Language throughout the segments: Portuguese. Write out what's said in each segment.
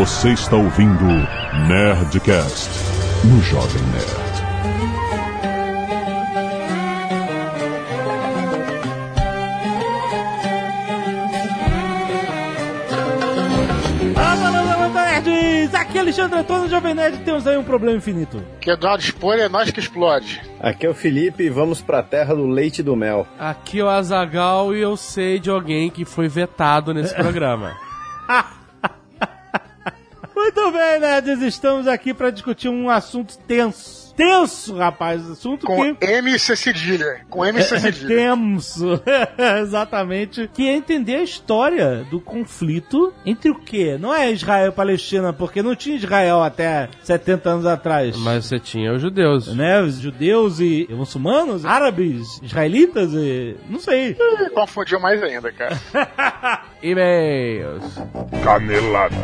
Você está ouvindo Nerdcast no Jovem Nerd. nerds! Aqui é Alexandre Antônio, Jovem Nerd, temos aí um problema infinito. Que é dar spoiler, é nós que explode. Aqui é o Felipe e vamos pra terra do leite e do mel. Aqui é o Azagal e eu sei de alguém que foi vetado nesse programa. Muito bem, nerds, estamos aqui para discutir um assunto tenso. Tenso, rapaz, assunto Com que... MC Cedilha. Com MC Cedilha. Tenso, exatamente. Que é entender a história do conflito entre o quê? Não é Israel e Palestina, porque não tinha Israel até 70 anos atrás. Mas você tinha os judeus. Né? Os judeus e muçulmanos, árabes, israelitas e. não sei. Confundiu mais ainda, cara. E-mails. Canelada.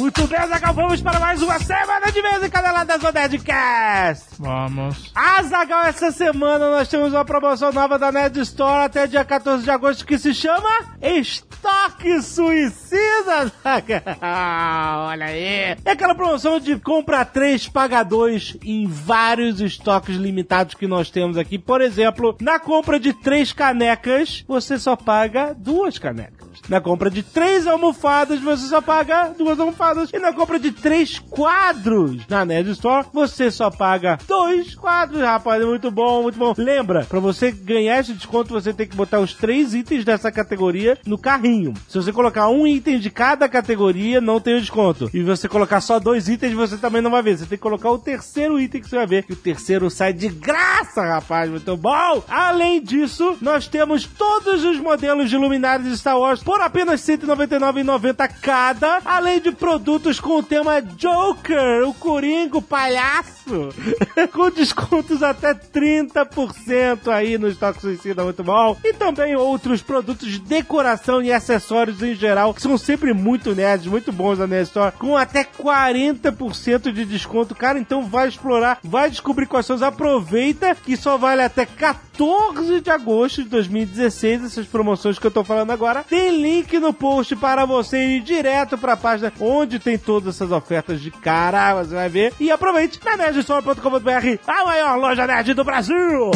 Muito bem, Azagal, vamos para mais uma semana de vez em Canelada do Nerdcast. Vamos. Azagal, essa semana nós temos uma promoção nova da Nerd Store até dia 14 de agosto que se chama Estoque Suicida. Olha aí. É aquela promoção de compra 3, paga 2 em vários estoques limitados que nós temos aqui. Por exemplo, na compra de 3 canecas, você só paga duas canecas. Na compra de três almofadas, você só paga duas almofadas. E na compra de três quadros na Nerd Store, você só paga dois quadros, rapaz. É muito bom, muito bom. Lembra, pra você ganhar esse desconto, você tem que botar os três itens dessa categoria no carrinho. Se você colocar um item de cada categoria, não tem o desconto. E você colocar só dois itens, você também não vai ver. Você tem que colocar o terceiro item que você vai ver. E o terceiro sai de graça, rapaz. Muito bom. Além disso, nós temos todos os modelos de luminários de Star Wars por apenas R$ 199,90 cada, além de produtos com o tema Joker, o Coringa, o palhaço, com descontos até 30% aí no estoque suicida, muito bom. E também outros produtos de decoração e acessórios em geral, que são sempre muito nerds, muito bons na Nerd Store, com até 40% de desconto. Cara, então vai explorar, vai descobrir quais são, aproveita que só vale até 14 de agosto de 2016 essas promoções que eu tô falando agora. Tem link no post para você ir direto para a página onde tem todas essas ofertas de cara, você vai ver. E aproveite na nerdstore.com.br, a maior loja nerd do Brasil.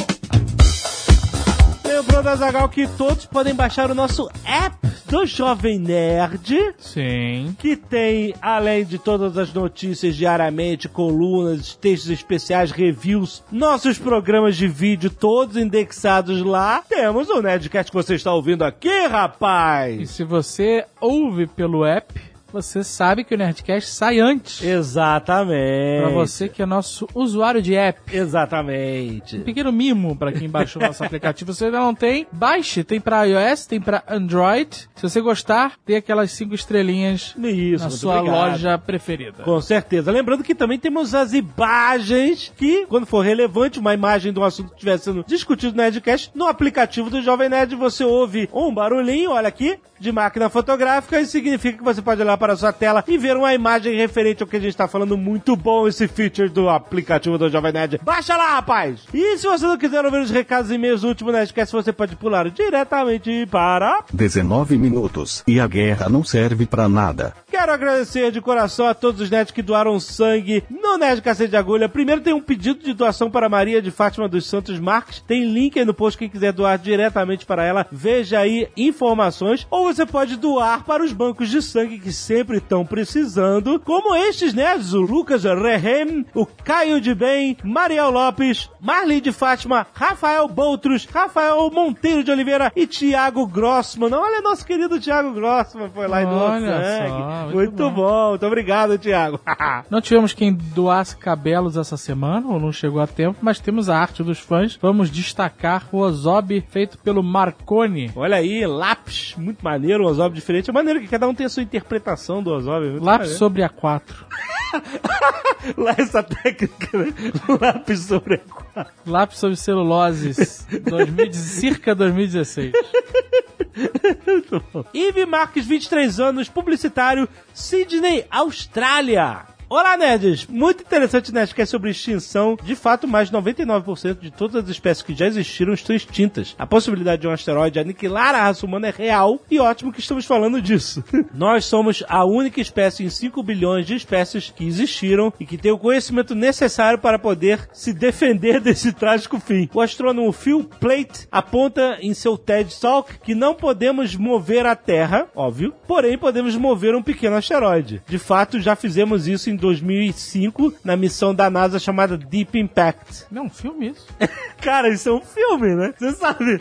Lembrando, Azagal, que todos podem baixar o nosso app do Jovem Nerd. Sim. Que tem, além de todas as notícias diariamente, colunas, textos especiais, reviews, nossos programas de vídeo todos indexados lá. Temos o Nerdcast que você está ouvindo aqui, E rapaz! se você ouve pelo app, você sabe que o Nerdcast sai antes. Exatamente. Pra você que é nosso usuário de app. Exatamente. Um pequeno mimo pra quem baixou o nosso aplicativo. Se você ainda não tem, baixe. Tem pra iOS, tem pra Android. Se você gostar, tem aquelas cinco estrelinhas Isso, na sua obrigado. loja preferida. Com certeza. Lembrando que também temos as imagens que, quando for relevante, uma imagem de um assunto que estiver sendo discutido no Nerdcast, no aplicativo do Jovem Nerd você ouve um barulhinho, olha aqui, de máquina fotográfica, e significa que você pode olhar para a sua tela e ver uma imagem referente ao que a gente está falando. Muito bom esse feature do aplicativo do Jovem Nerd. Baixa lá, rapaz! E se você não quiser ouvir os recados e e-mails do último Nerdcast, você pode pular diretamente para 19 minutos. E a guerra não serve pra nada. Quero agradecer de coração a todos os nerds que doaram sangue no Nerd Cacete de Agulha. Primeiro tem um pedido de doação para Maria de Fátima dos Santos Marques. Tem link aí no post quem quiser doar diretamente para ela. Veja aí informações. Ou você pode doar para os bancos de sangue que sempre estão precisando. Como estes nerds, o Lucas Rehem, o Caio de Bem, Mariel Lopes, Marli de Fátima, Rafael Boutros, Rafael Monteiro de Oliveira e Tiago Grossman. Olha, nosso querido Tiago Grossman foi lá e doou sangue. Muito bom. bom. muito obrigado, Tiago. Não tivemos quem doasse cabelos essa semana, ou não chegou a tempo, mas temos a arte dos fãs. Vamos destacar o Ozob feito pelo Marconi. Olha aí, lápis, muito maneiro, um Ozob diferente. É maneiro que cada um tem a sua interpretação do Ozob. é muito Lápis maneiro. sobre A4. Lá essa técnica, né? lápis sobre a Lápis sobre celuloses. 2000, circa 2016. Ive Marques, 23 anos, publicitário, Sydney, Austrália. Olá, nerds! Muito interessante Nerdcast sobre extinção. De fato, mais de 99% de todas as espécies que já existiram estão extintas. A possibilidade de um asteroide aniquilar a raça humana é real e ótimo que estamos falando disso. Nós somos a única espécie em 5 bilhões de espécies que existiram e que tem o conhecimento necessário para poder se defender desse trágico fim. O astrônomo Phil Plate aponta em seu TED Talk que não podemos mover a Terra, óbvio, porém podemos mover um pequeno asteroide. De fato, já fizemos isso em 2005 na missão da NASA chamada Deep Impact. Não, um filme isso. Cara, isso é um filme, né? Você sabe.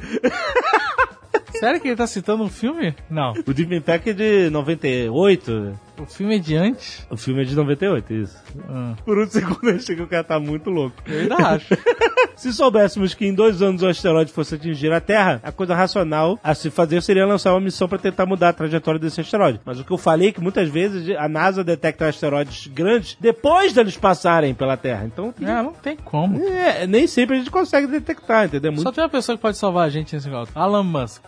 Sério que ele tá citando um filme? Não. O Deep Impact é de 98. O filme é de antes? O filme é de 98, isso. Ah, Por um segundo eu achei que o cara tá muito louco. eu ainda acho. Se soubéssemos que em dois anos o asteroide fosse atingir a Terra, a coisa racional a se fazer seria lançar uma missão para tentar mudar a trajetória desse asteroide. Mas o que eu falei é que muitas vezes a NASA detecta asteroides grandes depois deles passarem pela Terra. Então, tem- É, não tem como. é, nem sempre a gente consegue detectar, entendeu? É Só Muito tem uma pessoa que pode salvar a gente nesse negócio. Alan Musk.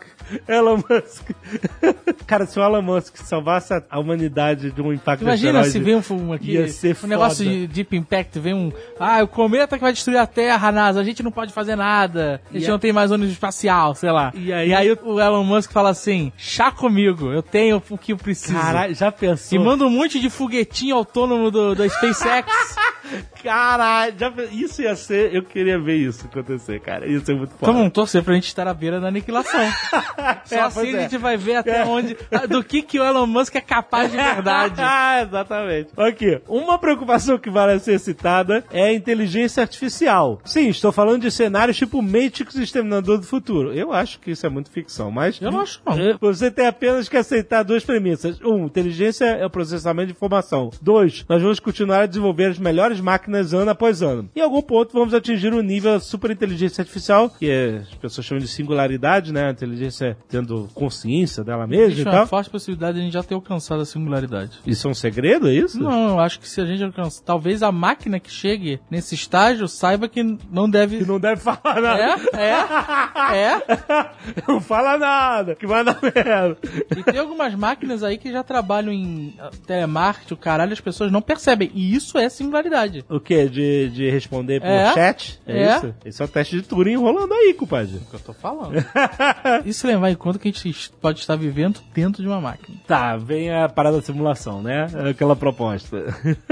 Elon Musk. Cara, se o Elon Musk salvasse a- humanidade de um impacto Imagina se vem um, aqui, ia ser um negócio de Deep Impact, vem um, ah, o cometa que vai destruir a Terra, NASA, a gente não pode fazer nada, a gente E não tem mais ônibus espacial, sei lá. E aí- o- o Elon Musk fala assim, chá comigo, eu tenho o que eu preciso. Caralho, já E pensou? manda um monte de foguetinho autônomo do, da SpaceX. Caralho, já isso ia ser. Eu queria ver isso acontecer, cara. Ia ser muito foda. Então vamos torcer pra gente estar à beira da aniquilação. Só É, assim pois a é. gente vai ver até onde, do que que o Elon Musk é capaz de verdade. Ah, Exatamente. Aqui, uma preocupação que vale ser citada é a inteligência artificial. Sim, estou falando de cenários tipo Matrix Exterminador do Futuro. Eu acho que isso é muito ficção, mas... Eu não acho, não. É, Você tem apenas que aceitar duas premissas. Um, inteligência é o processamento de informação. Dois, nós vamos continuar a desenvolver as melhores máquinas ano após ano. Em algum ponto vamos atingir o nível da superinteligência artificial, que é, as pessoas chamam de singularidade, né? A inteligência tendo consciência dela mesma e tal. uma forte possibilidade de a gente já ter alcançado a singularidade. Isso é um segredo, é isso? Não, eu acho que se a gente alcançar, talvez a máquina que chegue nesse estágio saiba que não deve. Que não deve falar nada. É, é, é. Não fala nada, que vai dar merda. E tem algumas máquinas aí que já trabalham em ah, telemarketing, o caralho, as pessoas não percebem. E isso é singularidade. O quê? De, de responder por É. chat? É, É. isso? Esse é o teste de Turing rolando aí, compadre. É o que eu tô falando. Isso levar em conta que a gente pode estar vivendo dentro de uma máquina. Tá, vem a parada da simulação, né? Aquela proposta.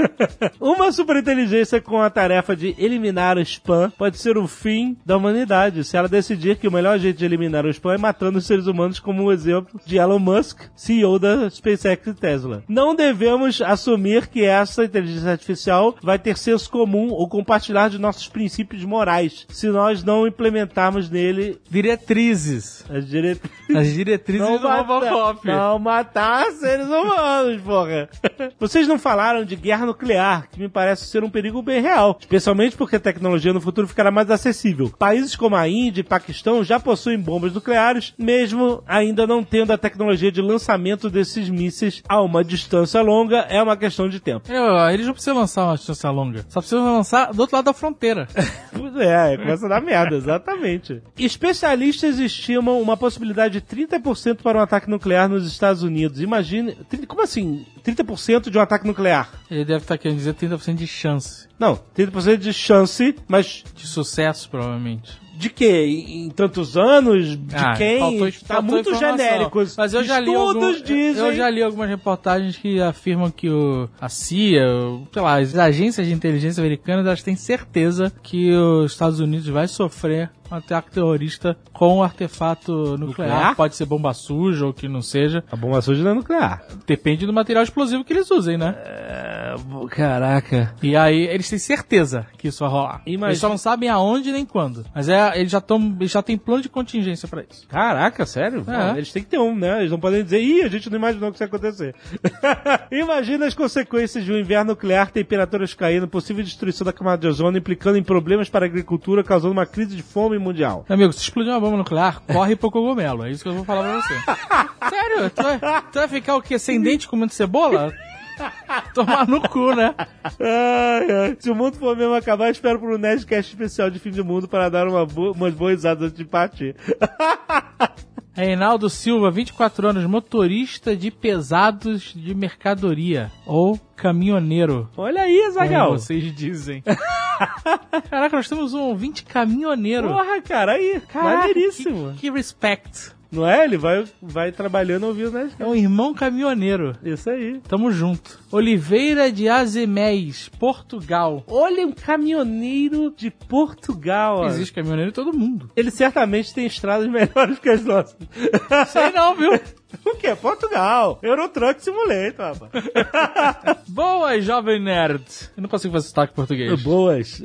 Uma superinteligência com a tarefa de eliminar o spam pode ser o fim da humanidade, se ela decidir que o melhor jeito de eliminar o spam é matando os seres humanos, como o exemplo de Elon Musk, CEO da SpaceX e Tesla. Não devemos assumir que essa inteligência artificial vai ter senso comum ou compartilhar de nossos princípios morais, se nós não implementarmos nele Diretrizes. as diretrizes. As diretrizes do Robocop. Não matar seres humanos, porra. Vocês não falaram de guerra nuclear, que me parece ser um perigo bem real, especialmente porque a tecnologia no futuro ficará mais acessível. Países como a Índia e Paquistão já possuem bombas nucleares, mesmo ainda não tendo a tecnologia de lançamento desses mísseis a uma distância longa, é uma questão de tempo. Eu, eles não precisam lançar uma distância longa. Só precisam lançar do outro lado da fronteira. É, começa a dar merda, exatamente. Especialistas estimam uma possibilidade de 30% para um ataque nuclear nos Estados Unidos. Imagine. Como assim? 30% de um ataque nuclear? Ele deve estar querendo dizer 30% de chance. Não, 30% de chance, mas De sucesso, provavelmente. De quê? Em, tantos anos? De Ah, quem? faltou- tá faltou muito informação. genérico. Mas eu já li Estudos algum- dizem. Eu já li algumas reportagens que afirmam que o, a CIA, o- sei lá, as agências de inteligência americanas, elas têm certeza que os Estados Unidos vai sofrer um ataque terrorista com um artefato nuclear. Nuclear? Pode ser bomba suja ou que não seja. A bomba suja não é nuclear. Depende do material explosivo que eles usem, né? É, caraca. E aí eles têm certeza que isso vai rolar. Imagina- Eles só não sabem aonde nem quando. Mas é, eles já estão, já têm plano de contingência pra isso. Caraca, sério? É. Eles têm que ter um, né? Eles não podem dizer, ih, a gente não imaginou que isso ia acontecer. Imagina as consequências de um inverno nuclear, temperaturas caindo, possível destruição da camada de ozônio, implicando em problemas para a agricultura, causando uma crise de fome mundial. Meu amigo, se explodir uma bomba nuclear, corre pro cogumelo. É isso que eu vou falar pra você. Sério? Tu vai, tu vai ficar o quê? Sem dente comendo cebola? Tomar no cu, né? Ai, ai. Se o mundo for mesmo acabar, espero por um Nerdcast especial de fim de mundo para dar uma bo umas boas risadas de partir. Reinaldo Silva, 24 anos, motorista de pesados de mercadoria. Ou caminhoneiro. Olha aí, Zagal. Como vocês dizem. Caraca, nós temos um ouvinte caminhoneiro. Porra, cara, aí. Caraca, Maneiríssimo. Que, que respect. Não é? Ele vai, vai trabalhando ouvindo, né? É um irmão caminhoneiro. Isso aí. Tamo junto. Oliveira de Azemés, Portugal. Olha um caminhoneiro de Portugal. ó. Existe caminhoneiro em todo mundo. Ele certamente tem estradas melhores que as nossas. Sei não, viu? o quê? Portugal. Eurotruck Simulator, rapaz. Boas, jovem nerd. Eu não consigo fazer sotaque português. Boas.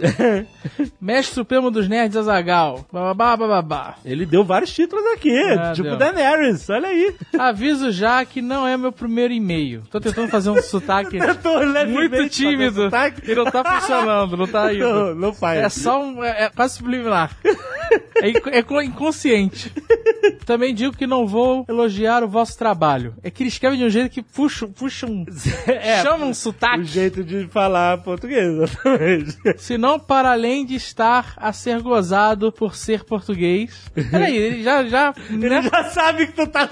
Mestre Supremo dos Nerds Azagal. Bababá, bababá. Ele deu vários títulos aqui, Ah, tipo deu. Daenerys, olha aí. Aviso já que não é meu primeiro e-mail. Tô tentando fazer um sotaque muito tímido. sotaque. E não tá funcionando, não tá indo. Não, não faz. É só um. É, é quase subliminar. É, inco- é co- inconsciente. Também digo que não vou elogiar o vosso trabalho. É que ele escreve de um jeito que puxa, puxa um. É, chama um o sotaque. jeito de falar português, exatamente. Senão, para além de estar a ser gozado por ser português. Peraí, ele já. já Ele né? já sabe que tu tá...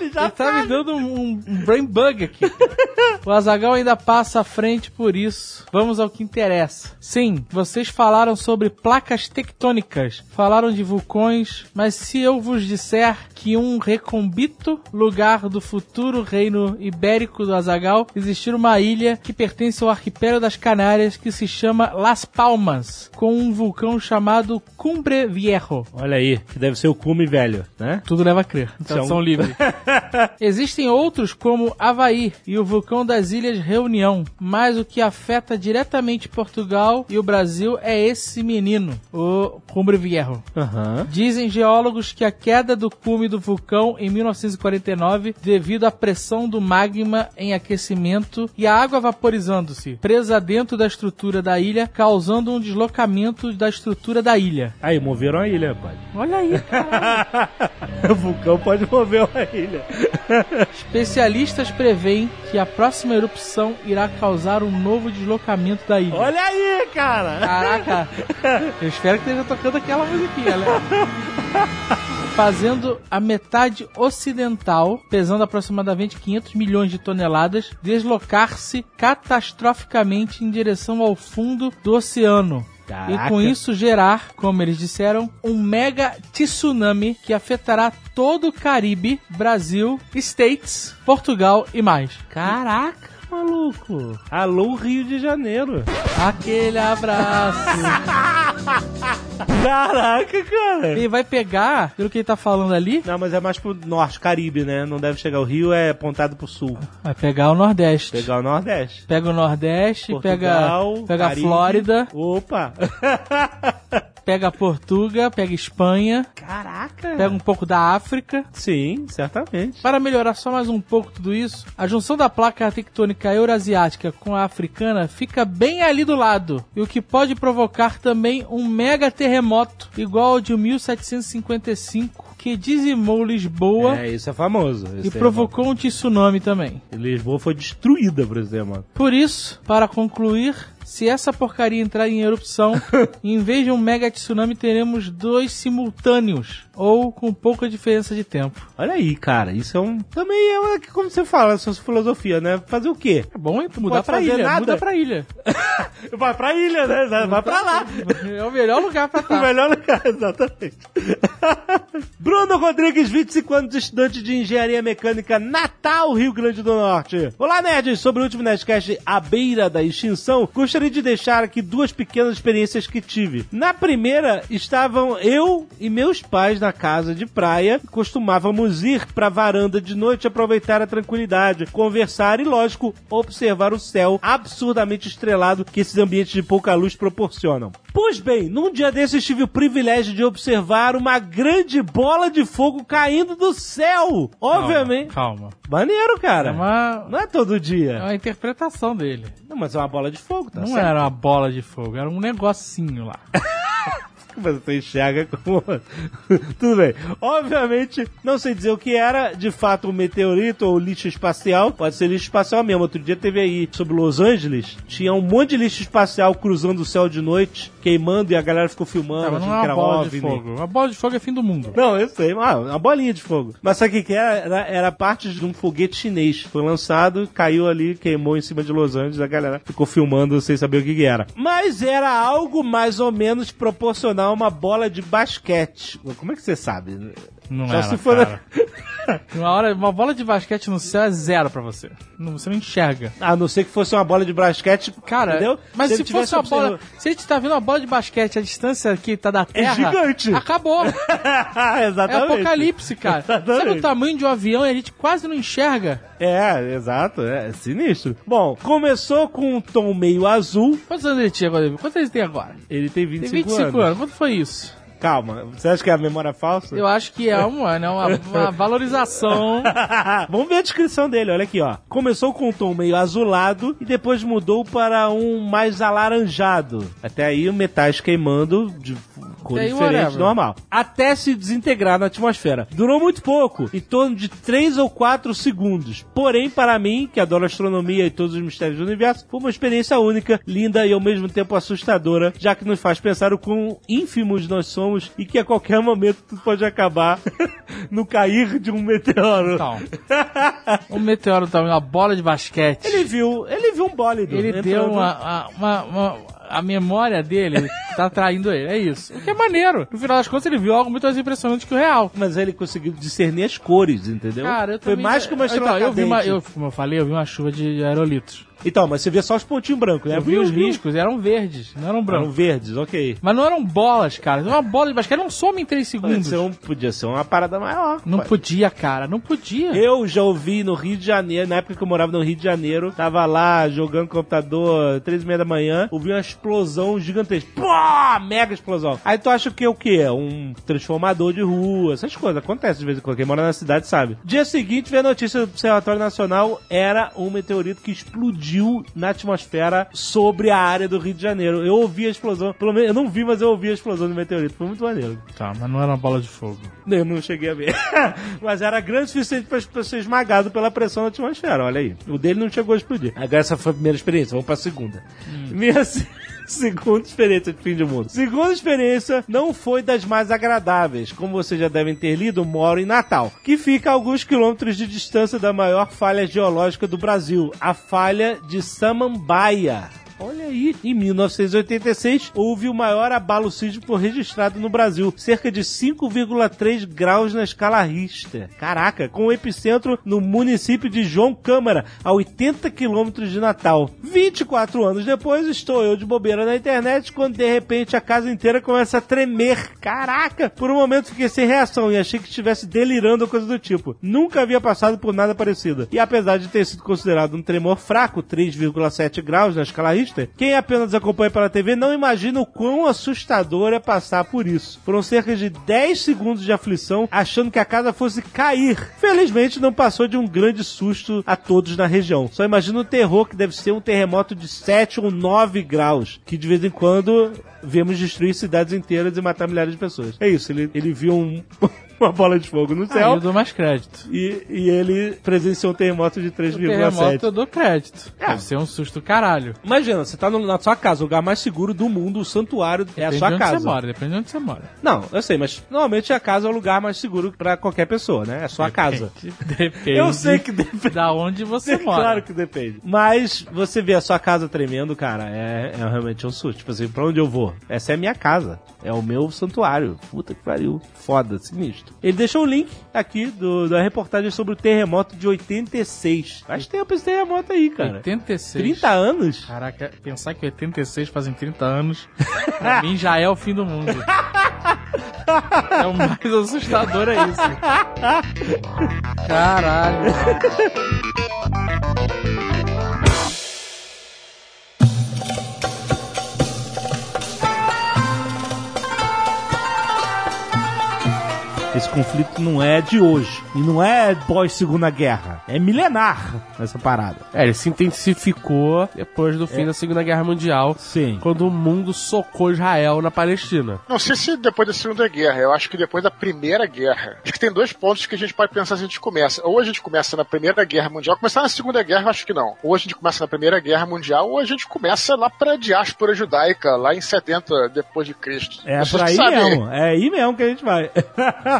Ele já Ele tá me dando um, um brain bug aqui. o Azagal ainda passa à frente por isso. Vamos ao que interessa. Sim, vocês falaram sobre placas tectônicas, falaram de vulcões, mas se eu vos disser que um recômbito lugar do futuro reino ibérico do Azagal existir uma ilha que pertence ao arquipélago das Canárias que se chama Las Palmas, com um vulcão chamado Cumbre Viejo. Olha aí, que deve ser o cume velho, né? Tudo leva a crer. Tradução São- livre. Existem outros como Havaí e o vulcão das Ilhas Reunião, mas o que afeta diretamente Portugal e o Brasil é esse menino, o Cumbre Viejo. Aham. Dizem geólogos que a queda do cume do vulcão em 1949 devido à pressão do magma em aquecimento e a água vaporizando-se, presa dentro da estrutura da ilha, causando um deslocamento da estrutura da ilha. Aí, moveram a ilha, rapaz. Olha aí, o vulcão pode mover uma ilha. Especialistas preveem que a próxima erupção irá causar um novo deslocamento da ilha. Olha aí, cara. Caraca! Eu espero que esteja tocando aquela musiquinha, né? Fazendo a metade ocidental, pesando aproximadamente 500 milhões de toneladas, deslocar-se catastroficamente em direção ao fundo do oceano. E Caraca. com isso gerar, como eles disseram, um mega tsunami que afetará todo o Caribe, Brasil, States, Portugal e mais. Caraca, maluco. Alô, Rio de Janeiro. Aquele abraço. Caraca, cara. Ele vai pegar, pelo que ele tá falando ali, Não, mas é mais pro norte, Caribe, né? Não deve chegar. O Rio é apontado pro sul. vai pegar o Nordeste. Pegar o Nordeste. Pega o Nordeste, Portugal, pega, pega a. Flórida, Opa! pega a Portuga, pega a Espanha, Caraca! pega um pouco da África. Sim, certamente. Para melhorar só mais um pouco tudo isso, a junção da placa tectônica eurasiática com a africana fica bem ali do lado, e o que pode provocar também um mega terremoto igual ao de 1755 que dizimou Lisboa É, isso é famoso. e esse provocou um tsunami também. terremoto. Lisboa foi destruída por esse terremoto. Por isso, para concluir, se essa porcaria entrar em erupção, em vez de um mega tsunami, teremos dois simultâneos, ou com pouca diferença de tempo. Olha aí, cara, isso é um. Também é uma, como você fala, sua filosofia, né? Fazer o quê? É bom mudar pode pra ilha, nada. muda pra ilha. Vai pra ilha, né? Vai pra lá. É o melhor lugar pra O estar. melhor lugar, exatamente. Bruno Rodrigues, 25 anos, estudante de engenharia mecânica, Natal, Rio Grande do Norte. Olá, nerds! Sobre o último Nerdcast, À Beira da Extinção, gostaria de deixar aqui duas pequenas experiências que tive. Na primeira, estavam eu e meus pais na casa de praia. Costumávamos ir pra varanda de noite, aproveitar a tranquilidade, conversar e, lógico, observar o céu absurdamente estrelado que esses ambientes de pouca luz proporcionam. Pois bem, num dia desses tive o privilégio de observar uma grande bola de fogo caindo do céu. Obviamente. Calma. Maneiro, cara. É uma, Não é todo é dia. uma interpretação dele. Não, mas é uma bola de fogo, tá Não certo? era uma bola de fogo, era um negocinho lá. Mas você enxerga como. Tudo bem. Obviamente, não sei dizer o que era, de fato, um meteorito ou lixo espacial. Pode ser lixo espacial mesmo. Outro dia teve aí sobre Los Angeles, tinha um monte de lixo espacial cruzando o céu de noite, queimando, e a galera ficou filmando, Não, mas não é uma bola de OVNI. fogo. Uma bola de fogo é fim do mundo. Não, eu sei, ah, uma bolinha de fogo. Mas sabe o que, que era? era? Era parte de um foguete chinês. Foi lançado, caiu ali, queimou em cima de Los Angeles, a galera ficou filmando sem saber o que, que era. Mas era algo mais ou menos proporcional uma bola de basquete. Como é que você sabe? Não Só era, se for- cara. Uma, hora, uma bola de basquete no céu é zero pra você. Não- Você não enxerga. A não ser que fosse uma bola de basquete, Cara, entendeu? mas se, tivesse fosse uma bola... Se a gente tá vendo uma bola de basquete, a distância que tá da Terra... gigante. Acabou. É Exatamente. apocalipse, cara. Sabe Exatamente. o tamanho de um avião e a gente quase não enxerga? É, exato, é sinistro. Bom, começou com um tom meio azul, Quantos anos ele tinha agora? Quantos ele tem agora? ele tem Tem 25, 25 anos. anos. Quanto foi isso? Calma, você acha que é a memória falsa? Eu acho que é uma, né, uma, uma valorização. Vamos ver a descrição dele, olha aqui, ó. Começou com um tom meio azulado e depois mudou para um mais alaranjado. Até aí, metais queimando de cor E aí, whatever. normal. Até se desintegrar na atmosfera. Durou muito pouco, em torno de 3 ou 4 segundos. Porém, para mim, que adoro astronomia e todos os mistérios do universo, foi uma experiência única, linda e ao mesmo tempo assustadora, já que nos faz pensar o quão ínfimos nós somos e que a qualquer momento tudo pode acabar no cair de um meteoro. Então, um meteoro também, uma bola de basquete. Ele viu, ele viu um bólido. Ele deu uma, a- uma, uma- A memória dele tá traindo ele, é isso. O que é maneiro. No final das contas, ele viu algo muito mais impressionante que o real. Mas ele conseguiu discernir as cores, entendeu? Cara, eu Foi também- mais que uma estrela então, eu vi uma, eu, Como eu falei, eu vi uma chuva de aerolitos. Então, mas você via só os pontinhos brancos, né? Eu vi os riscos, eram verdes, não eram Eram brancos. verdes, ok. Mas não eram bolas, cara. Uma bola de basquete não some em 3 Podia segundos. ser, um, podia ser uma parada maior. Não Pode- podia, cara, não podia. Eu já ouvi no Rio de Janeiro, na época que eu morava no Rio de Janeiro, tava lá jogando computador, três e meia da manhã, ouvi uma explosão gigantesca. Pô, mega explosão. Aí tu acha que é o quê? Um transformador de rua, essas coisas. Acontece de vez em quando. Quem mora na cidade sabe. Dia seguinte, veio a notícia do Observatório Nacional, era um meteorito que explodiu na atmosfera sobre a área do Rio de Janeiro. Eu ouvi a explosão, pelo menos eu não vi, mas eu ouvi a explosão do meteorito. Foi muito maneiro. Tá, mas não era uma bola de fogo. Eu não cheguei a ver. Mas era grande o suficiente pra, pra ser esmagado pela pressão da atmosfera, olha aí. O dele não chegou a explodir. Agora essa foi a primeira experiência, vamos pra segunda. Minha se- segunda experiência de fim de mundo. Segunda experiência não foi das mais agradáveis. Como vocês já devem ter lido, moro em Natal, que fica a alguns quilômetros de distância da maior falha geológica do Brasil, a falha de Samambaia. Olha aí, em 1986 houve o maior abalo sísmico registrado no Brasil, cerca de 5,3 graus na escala Richter. Caraca, com o epicentro no município de João Câmara, a 80 quilômetros de Natal. 24 anos depois, estou eu de bobeira na internet quando de repente a casa inteira começa a tremer. Caraca! Por um momento fiquei sem reação e achei que estivesse delirando ou coisa do tipo. Nunca havia passado por nada parecido. E apesar de ter sido considerado um tremor fraco, 3,7 graus na escala Richter, quem apenas acompanha pela TV não imagina o quão assustador é passar por isso. Foram cerca de 10 segundos de aflição, achando que a casa fosse cair. Felizmente não passou de um grande susto a todos na região. Só imagina o terror que deve ser um terremoto de 7 ou 9 graus, que de vez em quando vemos destruir cidades inteiras e matar milhares de pessoas. É isso, ele, ele viu um- uma bola de fogo no Ah, céu. eu dou mais crédito. E, e ele presenciou um terremoto de O terremoto 3,7. eu dou crédito. É. Deve ser um susto caralho. Imagina, você tá no- na sua casa, o lugar mais seguro do mundo, o santuário é a Depende sua de onde casa. você mora, depende de onde você mora. Não, eu sei, mas normalmente a casa é o lugar mais seguro pra qualquer pessoa, né? É a sua casa. Depende. Eu sei que depende. Da onde você mora. Claro que depende. Mas você vê a sua casa tremendo, cara, é, é realmente um susto. Tipo assim, pra onde eu vou? Essa é a minha casa. É o meu santuário. Puta que pariu. Foda, sinistro. Ele deixou o link aqui do, da reportagem sobre o terremoto de 86. Faz tempo esse terremoto aí, cara. 86. 30 anos? Caraca, pensar que 86 fazem 30 anos, pra mim já é o fim do mundo. É o mais assustador é isso. Caralho. Esse conflito não é de hoje. E não é pós-segunda guerra. É milenar essa parada. É, ele se intensificou depois do fim da Segunda Guerra Mundial, Sim. quando o mundo socou Israel na Palestina. Não sei se depois da Segunda Guerra, eu acho que depois da Primeira Guerra. Acho que tem dois pontos que a gente pode pensar se a gente começa. Ou a gente começa na Primeira Guerra Mundial, começar na Segunda Guerra, eu acho que não. Ou a gente começa na Primeira Guerra Mundial, ou a gente começa lá pra diáspora judaica, lá em 70 depois de Cristo. É pra aí mesmo. É aí mesmo que a gente vai.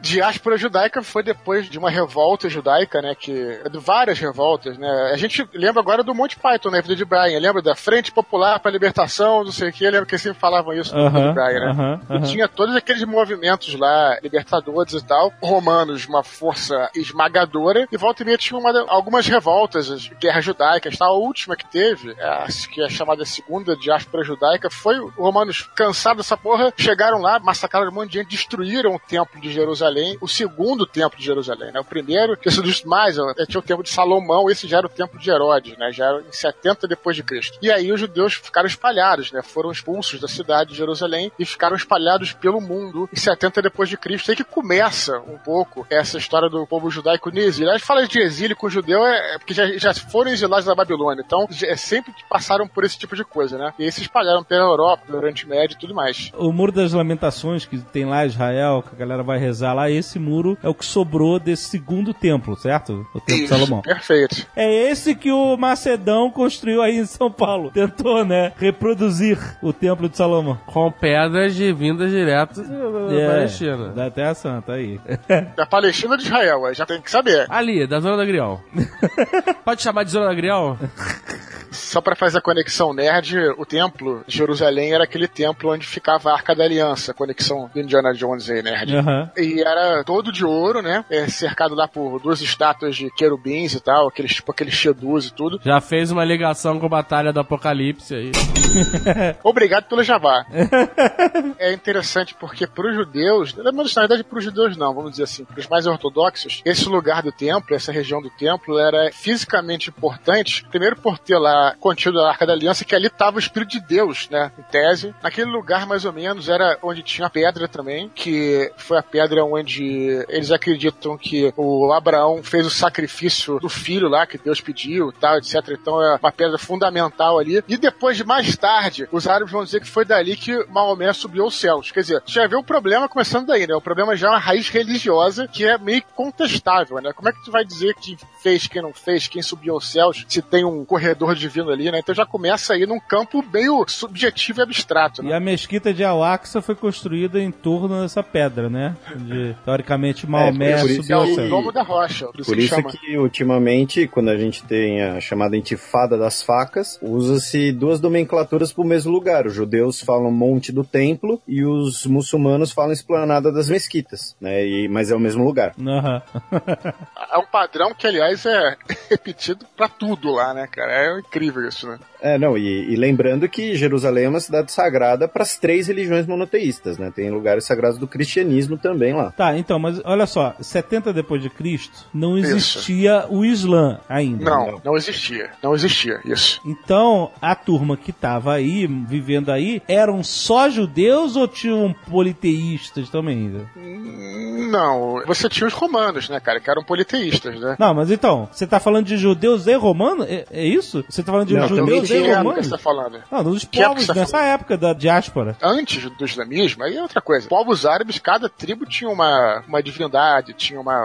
Diáspora judaica foi depois de uma revolta judaica, né? Que de várias revoltas, né? A gente lembra agora do Monty Python, né? Vida de Brian. Lembra da Frente Popular para a Libertação, não sei o que. Lembra que eles sempre falavam isso no Aham, de Brian, né? aham, E aham. tinha todos aqueles movimentos lá, libertadores e tal, romanos, uma força esmagadora, e volta e meia tinha uma- algumas revoltas, as guerras judaicas, tal. A última que teve, a- que é chamada Segunda Diáspora Judaica, foi os romanos cansados dessa porra, chegaram lá, massacraram um monte de gente, destruíram o templo de Jerusalém, o segundo templo de Jerusalém, né? O primeiro, que se diz mais, ó, tinha o templo de Salomão, esse já era o templo de Herodes, né? Já era em 70 depois de Cristo. E aí os judeus ficaram espalhados, né? Foram expulsos da cidade de Jerusalém e ficaram espalhados pelo mundo em 70 depois de Cristo. Aí que começa um pouco essa história do povo judaico no exílio. A gente fala de exílio com judeu é, é porque já, já foram exilados da Babilônia, então é sempre que passaram por esse tipo de coisa, né? E aí se espalharam pela Europa, pelo Oriente Médio e tudo mais. O Muro das Lamentações, que tem lá em Israel, que a galera vai rezar lá, esse muro é o que sobrou desse segundo templo, certo? O templo de Salomão. Perfeito. É esse que o Macedão construiu aí em São Paulo. Tentou, né? Reproduzir o templo de Salomão. Com pedras de vindas direto da É, Palestina. Da Terra Santa, aí. Da Palestina de Israel, aí já tem que saber. Ali, da Zona da Grial. Pode chamar de Zona da Grial? Só pra fazer a conexão nerd, o templo de Jerusalém era aquele templo onde ficava a Arca da Aliança, a conexão do Indiana Jones aí, nerd. Aham. E era todo de ouro, né? É, cercado lá por duas estátuas de querubins e tal, aqueles, tipo aqueles shedus e tudo. Já fez uma ligação com a Batalha do Apocalipse aí. Obrigado pelo jabá. é interessante porque para os judeus, mas na verdade para os judeus não, vamos dizer assim, para os mais ortodoxos, esse lugar do templo, essa região do templo era fisicamente importante, primeiro por ter lá contido a Arca da Aliança, que ali estava o Espírito de Deus, né, em tese. Naquele lugar mais ou menos era onde tinha a pedra também, que foi a pedra onde eles acreditam que o Abraão fez o sacrifício do filho lá que Deus pediu, tal, etc. Então é uma pedra fundamental ali. E depois de mais tarde, os árabes vão dizer que foi dali que Maomé subiu aos céus. Quer dizer, já vê o problema começando daí, né? O problema já é uma raiz religiosa que é meio contestável, né? Como é que tu vai dizer quem fez, quem não fez, quem subiu aos céus, se tem um corredor divino ali, né? Então já começa aí num campo meio subjetivo e abstrato, E né? a mesquita de Al-Aqsa foi construída em torno dessa pedra, né? Teoricamente, Maomé É subiu ao o domo da rocha, por isso Por que isso chama. que ultimamente, quando a gente tem a chamada intifada das facas, usa-se duas nomenclaturas para o mesmo lugar. Os judeus falam Monte do Templo e os muçulmanos falam Esplanada das Mesquitas, né? E, mas é o mesmo lugar. Aham. É um padrão que, aliás, é repetido pra tudo lá, né, cara? É incrível isso, né? É, não, e, e lembrando que Jerusalém é uma cidade sagrada para as três religiões monoteístas, né? Tem lugares sagrados do cristianismo também lá. Tá, então, mas olha só, 70 depois de Cristo, não Isso. existia o Islã ainda. Não, não existia. Não existia, isso. Então, a turma que tava aí, vivendo aí, eram só judeus ou tinham politeístas também? Não, você tinha os romanos, né, cara, que eram politeístas, né? Não, mas então, você tá falando de judeus e romanos? É, é isso? Você tá falando de Não, judeus Que e época romanos? você tá falando? Não, dos Que época povos tá nessa época da diáspora. Antes do islamismo, aí é outra coisa. Povos árabes, cada tribo tinha uma, uma divindade, tinha uma,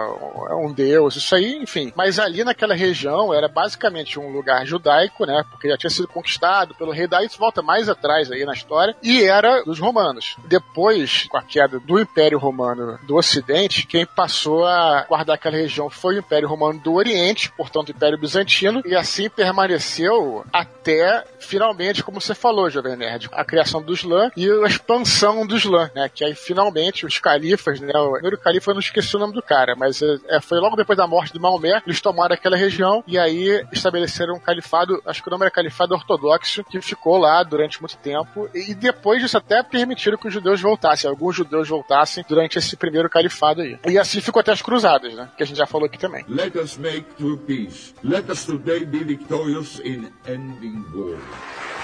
um deus, isso aí, enfim. Mas ali naquela região era basicamente um lugar judaico, né? Porque já tinha sido conquistado pelo rei, daí isso volta mais atrás aí na história, e era dos romanos. Depois, com a queda do Império Romano do Ocidente, quem passou a guardar aquela região foi o Império Romano do Oriente, portanto, o Império Bizantino, e assim permaneceu até finalmente, como você falou, Jovem Nerd, a criação do Islã e a expansão do Islã, né? Que aí finalmente os califas, né? O primeiro califa eu não esqueci o nome do cara, mas é, foi logo depois da morte de Maomé, eles tomaram aquela região e aí estabeleceram um califado, acho que o nome era califado ortodoxo, que ficou lá durante muito tempo e depois disso até permitiram que os judeus voltassem, alguns judeus voltassem durante esse primeiro califado aí. E assim ficou até as cruzadas, né? Que a gente já falou aqui também. Let us make peace. Let us today be victorious in ending war.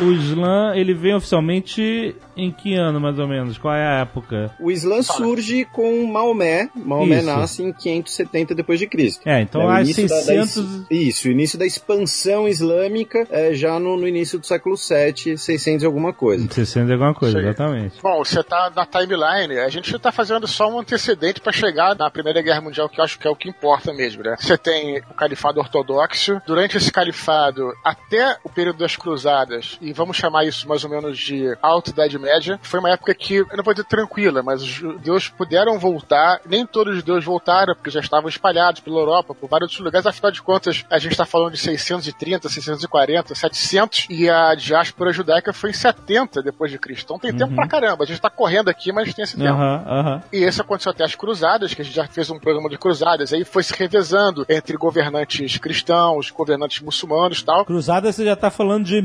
O Islã, ele vem oficialmente em que ano, mais ou menos? Qual é a época? O Islã surge com Maomé. Maomé Isso. nasce em 570 depois de Cristo. É, então É, há início da- da 600... is- Isso, o início da expansão islâmica é já no, no início do século 7, 600 e alguma coisa. 600 e alguma coisa, aí. exatamente. Bom, você tá na timeline, a gente tá fazendo só um antecedente pra chegar na Primeira Guerra Mundial, que eu acho que é o que importa mesmo, né? Você tem o califado ortodoxo, durante esse califado, até o período das cruzadas, e vamos chamar isso mais ou menos de Alta Idade Média, foi uma época que, eu não vou dizer tranquila, mas os judeus puderam voltar, nem todos os judeus voltaram, porque já estavam espalhados pela Europa, por vários outros lugares, afinal de contas, a gente tá falando de 630, 640, 700, e a diáspora judaica foi em 70 depois de Cristo. Então tem tempo pra caramba. A gente tá correndo aqui, mas tem esse tempo. Aham, aham. E esse aconteceu até as cruzadas, que a gente já fez um programa de cruzadas, aí foi se revezando entre governantes cristãos, governantes muçulmanos e tal. Cruzada você já tá falando de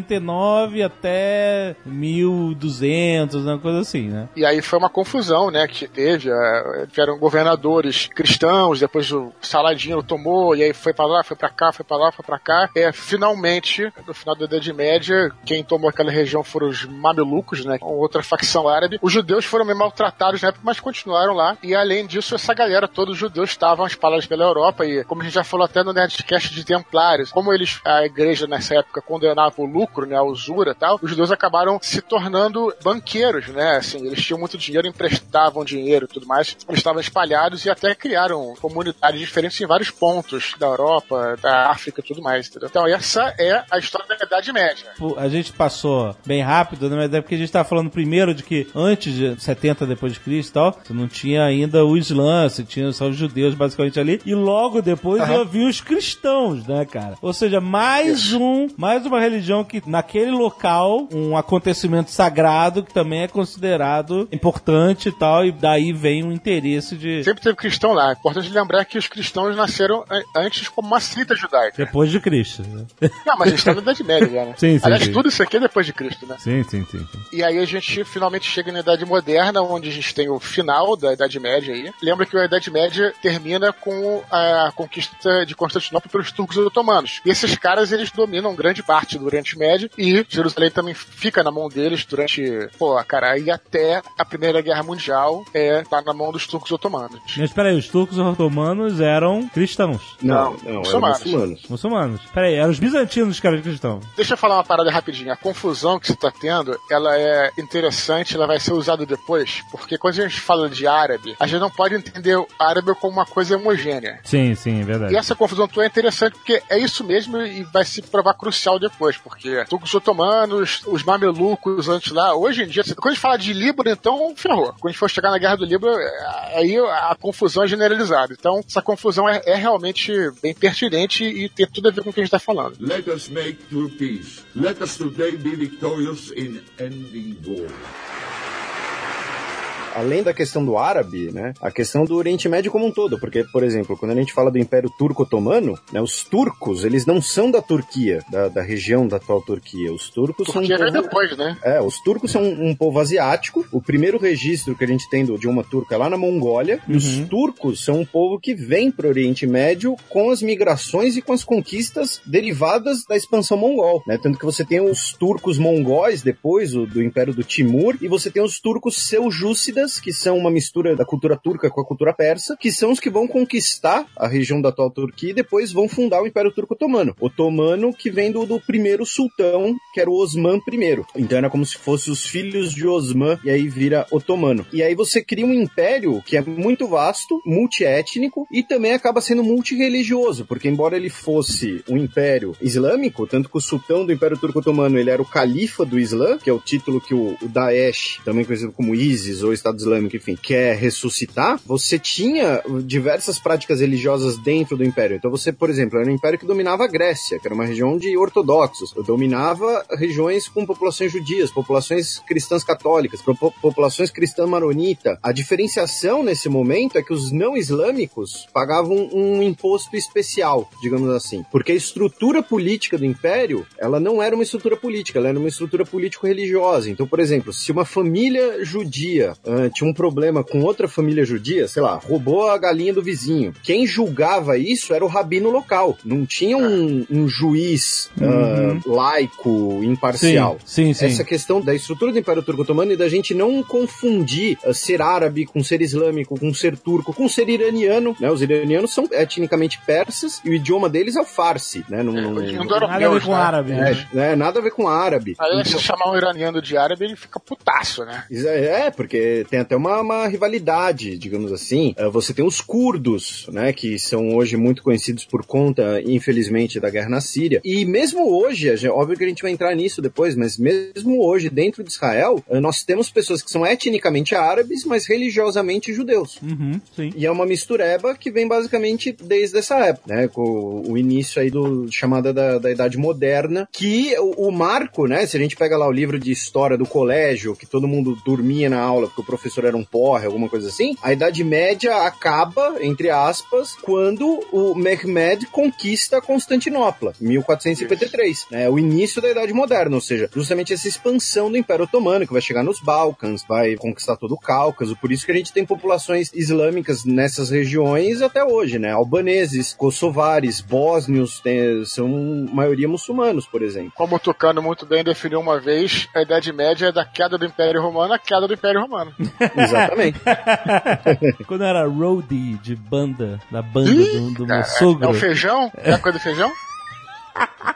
1099 até 1200, uma coisa assim, né? E aí foi uma confusão, né, que teve. Tiveram governadores cristãos, depois o Saladino tomou, e aí foi pra lá, foi pra cá, foi pra lá, foi pra cá. É, finalmente, no final da Idade Média, quem tomou aquela região foram os mamelucos, né, outra facção árabe. Os judeus foram meio maltratados na época, mas continuaram lá. E além disso, essa galera, todos os judeus estavam espalhados pela Europa, e como a gente já falou até no Nerdcast de Templários, como eles, a igreja nessa época condenava o lucro, né, a usura e tal, os judeus acabaram se tornando banqueiros, né, assim, eles tinham muito dinheiro, emprestavam dinheiro e tudo mais, eles estavam espalhados e até criaram comunidades diferentes em vários pontos da Europa, da África e tudo mais, entendeu? Então essa é a história da Idade Média. A gente passou bem rápido, né? Mas é porque a gente tava falando primeiro de que antes de 70 depois de Cristo e tal, você não tinha ainda o Islã, você tinha só os judeus basicamente ali, e logo depois Aham. havia os cristãos, né, cara? Ou seja, mais um, mais uma religião que naquele local, um acontecimento sagrado que também é considerado importante e tal, e daí vem o interesse de Sempre teve cristão lá. É importante lembrar que os cristãos nasceram an- antes como uma seita judaica. depois de Cristo. né? Não, mas a gente tá na Idade Média já, né? Sim, sim, Aliás, sim. tudo isso aqui é depois de Cristo, né? Sim, sim, sim. sim. E aí a gente finalmente chega na Idade Moderna, onde a gente tem o final da Idade Média aí. Lembra que a Idade Média termina com a conquista de Constantinopla pelos turcos otomanos. E esses caras, eles dominam grande parte do Oriente Médio e Jerusalém também fica na mão deles durante, pô, cara, aí até a Primeira Guerra Mundial é, tá na mão dos turcos otomanos. Mas peraí, os turcos otomanos eram cristãos. Não, Não, não, eram muçulmanos. muçulmanos. Muçulmanos. Peraí, eram os bizantinos que eram cristãos. Deixa eu falar uma parada rapidinho. A confusão que você está tendo, ela é interessante, ela vai ser usada depois, porque quando a gente fala de árabe, a gente não pode entender o árabe como uma coisa homogênea. Sim, sim, é verdade. E essa confusão tua é interessante porque é isso mesmo e vai se provar crucial depois, porque turcos otomanos, os mamelucos antes lá, hoje em dia, quando a gente fala de Líbano, então ferrou. Quando a gente for chegar na guerra do Líbano, é- aí a confusão é generalizada. Então, essa confusão é, é realmente bem pertinente e tem tudo a ver com o que a gente está falando. Let us make true peace. Let us today be victorious in ending war. Além da questão do árabe, né, a questão do Oriente Médio como um todo, porque, por exemplo, quando a gente fala do Império Turco-Otomano, né, os turcos, eles não são da Turquia, da, da região da atual Turquia. Os turcos Turquia são um povo... depois, né? É, os turcos são um, povo asiático. O primeiro registro que a gente tem do idioma turco é lá na Mongólia. E os turcos são um povo que vem para o Oriente Médio com as migrações e com as conquistas derivadas da expansão mongol. Né? Tanto que você tem os turcos mongóis depois o, do Império do Timur e você tem os turcos seljúcidas, que são uma mistura da cultura turca com a cultura persa, que são os que vão conquistar a região da atual Turquia e depois vão fundar o Império Turco Otomano. Otomano que vem do, do primeiro sultão, que era o Osman I. Então era como se fossem os filhos de Osman e aí vira otomano. E aí você cria um império que é muito vasto, multiétnico e também acaba sendo multireligioso, porque embora ele fosse um império islâmico, tanto que o sultão do Império Turco Otomano ele era o califa do Islã, que é o título que o, o Daesh, também conhecido como ISIS ou Estado Islâmico, enfim, quer ressuscitar, você tinha diversas práticas religiosas dentro do império. Então você, por exemplo, era um império que dominava a Grécia, que era uma região de ortodoxos, dominava regiões com populações judias, populações cristãs católicas, po- populações cristã maronita. A diferenciação nesse momento é que os não islâmicos pagavam um imposto especial, digamos assim, porque a estrutura política do império, ela não era uma estrutura política, ela era uma estrutura político-religiosa. Então, por exemplo, se uma família judia ah, tinha um problema com outra família judia, sei lá, roubou a galinha do vizinho. Quem julgava isso era o rabino local. Não tinha um, um juiz ah, laico, imparcial. Sim, sim, sim. Essa questão da estrutura do Império Turco Otomano e da gente não confundir ah, ser árabe com ser islâmico, com ser turco, com ser iraniano, né? Os iranianos são etnicamente persas e o idioma deles é o farsi, né? Não, não- Os Nada a ver com né? árabe. né? é, né, nada a ver com árabe. Aí se chamar um iraniano de árabe, ele fica putaço, né? É, porque tem até uma, uma rivalidade, digamos assim. Eh, Você tem os curdos, né, que são hoje muito conhecidos por conta, infelizmente, da guerra na Síria. E mesmo hoje, óbvio que a gente vai entrar nisso depois, mas mesmo hoje, dentro de Israel, eh, nós temos pessoas que são etnicamente árabes, mas religiosamente judeus. Uhum, sim. E é uma mistureba que vem basicamente desde essa época, né? Com o início aí do chamada da, da Idade Moderna, que o, o marco, né? Se a gente pega lá o livro de história do colégio, que todo mundo dormia na aula porque o professor era um porre, alguma coisa assim, a Idade Média acaba, entre aspas, quando o Mehmed conquista Constantinopla, 1453, né? O início da Idade Moderna, ou seja, justamente essa expansão do Império Otomano, que vai chegar nos Balcãs, vai conquistar todo o Cáucaso, por isso que a gente tem populações islâmicas nessas regiões até hoje, né? Albaneses, kosovares, bósnios, tem- são maioria muçulmanos, por exemplo. Como o Tucano muito bem definiu uma vez, a Idade Média é da queda do Império Romano à queda do Império Romano. Exatamente. Quando era roadie de banda, da banda do, do meu sogro. é o feijão? É a coisa do feijão?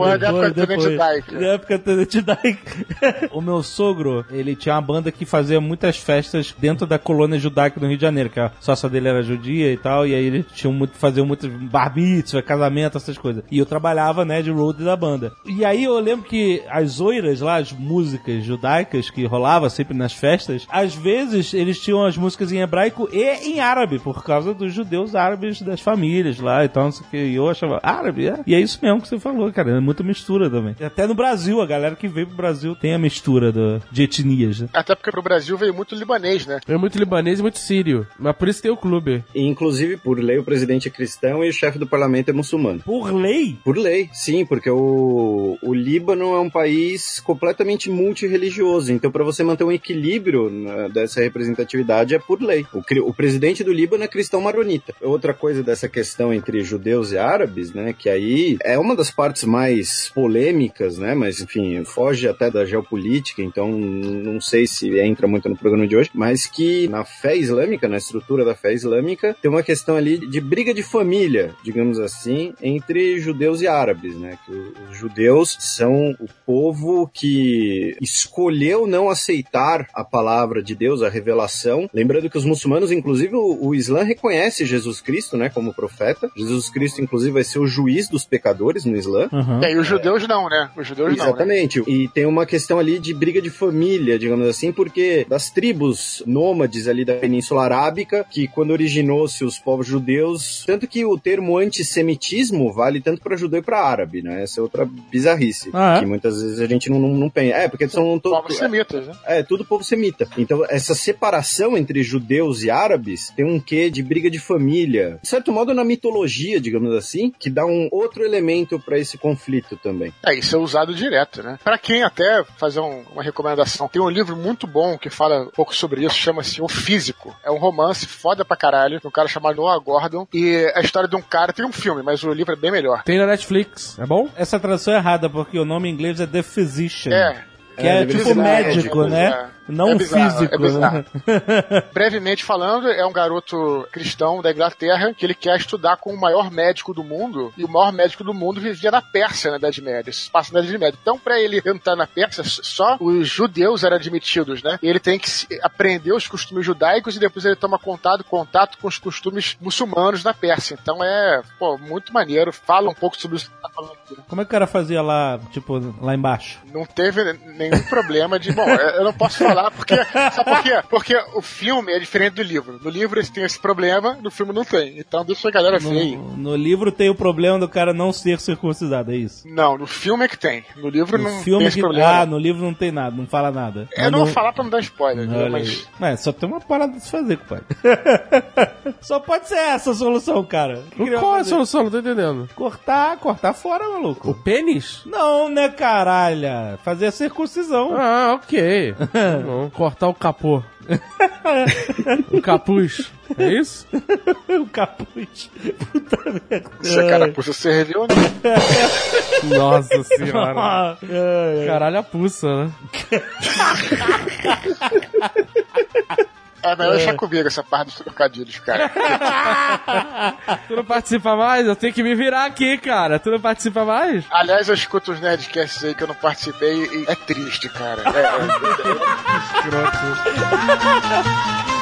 Ou é da época do? Da época do Tenente Dyke. o meu sogro, ele tinha uma banda que fazia muitas festas dentro da colônia judaica do Rio de Janeiro, que a sócia dele era judia e tal, e aí eles tinham muito, faziam muitos bar mitzvah, casamento, essas coisas. E eu trabalhava, né, de road da banda. E aí eu lembro que as oiras lá, as músicas judaicas que rolava sempre nas festas, às vezes eles tinham as músicas em hebraico e em árabe, por causa dos judeus árabes das famílias lá e tal, não sei o que. E eu achava, árabe, é? E é isso mesmo que você falou, cara. É muita mistura também. Até no Brasil, a galera que veio pro Brasil tem a mistura do- de etnias, né? Até porque pro Brasil veio muito libanês, né? É muito libanês e muito sírio. Mas por isso tem o clube. E, inclusive, por lei, o presidente é cristão e o chefe do parlamento é muçulmano. Por lei, Por lei, sim, porque o, o Líbano é um país completamente multirreligioso. Então, para você manter um equilíbrio né, dessa representatividade, é por lei. O, o presidente do Líbano é cristão maronita. Outra coisa dessa questão entre judeus e árabes, né, que aí é uma das partes mais polêmicas, né, mas enfim, foge até da geopolítica, então não sei se entra muito no programa de hoje, mas que na fé islâmica, na estrutura da fé islâmica, tem uma questão ali de briga de família, digamos assim, entre judeus e árabes, né? Que os judeus são o povo que escolheu não aceitar a palavra de Deus, a revelação. Lembrando que os muçulmanos, inclusive o, o Islã reconhece Jesus Cristo, né, como profeta. Jesus Cristo, inclusive, vai ser o juiz dos pecadores no Islã. Aham. É, e os judeus não, né? Os judeus não, né? Exatamente. E tem uma questão ali de briga de família, digamos assim, porque das tribos nômades ali da Península Arábica, que quando originou-se os povos judeus, tanto que o termo antissemitismo vale tanto para judeu e para árabe, né? Essa é outra bizarrice. Ah, é? Que muitas vezes a gente não, não, não pensa. É, porque são Povos todos. semitas, né? É, tudo povo semita. Então, essa separação entre judeus e árabes tem um quê de briga de família. De certo modo, na mitologia, digamos assim, que dá um outro elemento para esse conflito também. É, isso é usado direto, né? Pra quem até fazer um- uma recomendação, tem um livro muito bom que fala um pouco sobre isso, chama-se O Físico. É um romance foda pra caralho, de um cara chamado Noah Gordon, e a história de um cara, tem um filme, mas o livro é bem melhor. Tem na Netflix. É bom? Essa tradução é errada, porque o nome em inglês é The Physician. É, Que é, É, tipo médico, médico, né? é. Não É bizarro, físico, é bizarro. né? brevemente falando, é um garoto cristão da Inglaterra que ele quer estudar com o maior médico do mundo, e o maior médico do mundo vivia na Pérsia na Idade Média, se passa na Idade Média. Então, pra ele entrar na Pérsia, só os judeus eram admitidos, né? E ele tem que aprender os costumes judaicos e depois ele toma contato, contato com os costumes muçulmanos na Pérsia. Então é, pô, muito maneiro. Fala um pouco sobre isso que tá falando aqui. né? Como é que o cara fazia lá, tipo, lá embaixo? Não teve nenhum problema de. Bom, eu não posso falar porque. Sabe por quê? Porque o filme é diferente do livro. No livro eles têm esse problema, no filme não tem. Então deixa a galera ver aí. No, livro tem o problema do cara não ser circuncidado, é isso? Não, no filme é que tem. No livro No não filme tem esse que... problema. Ah, no livro não tem nada, não fala nada. Eu Mas não no- vou falar pra não dar spoiler? Olha mas. aí. É, só tem uma parada de se fazer, compadre. só pode ser essa a solução, cara. Que Qual é a solução? Não tô entendendo. Cortar, cortar fora, maluco. O pênis? Não, né, caralho? Fazer a circuncisão. Ah, ok. Bom. Cortar o capô. o capuz. É isso? o capuz. Puta merda. Essa carapuça serviu, né? Nossa senhora. É, é. Caralho, a pulsa, né? É melhor deixar comigo essa parte dos trocadilhos, cara. Tu não participa mais? Eu tenho que me virar aqui, cara. Tu não participa mais? Aliás, eu escuto os Nerdcasts aí que eu não participei e é triste, cara. É, é,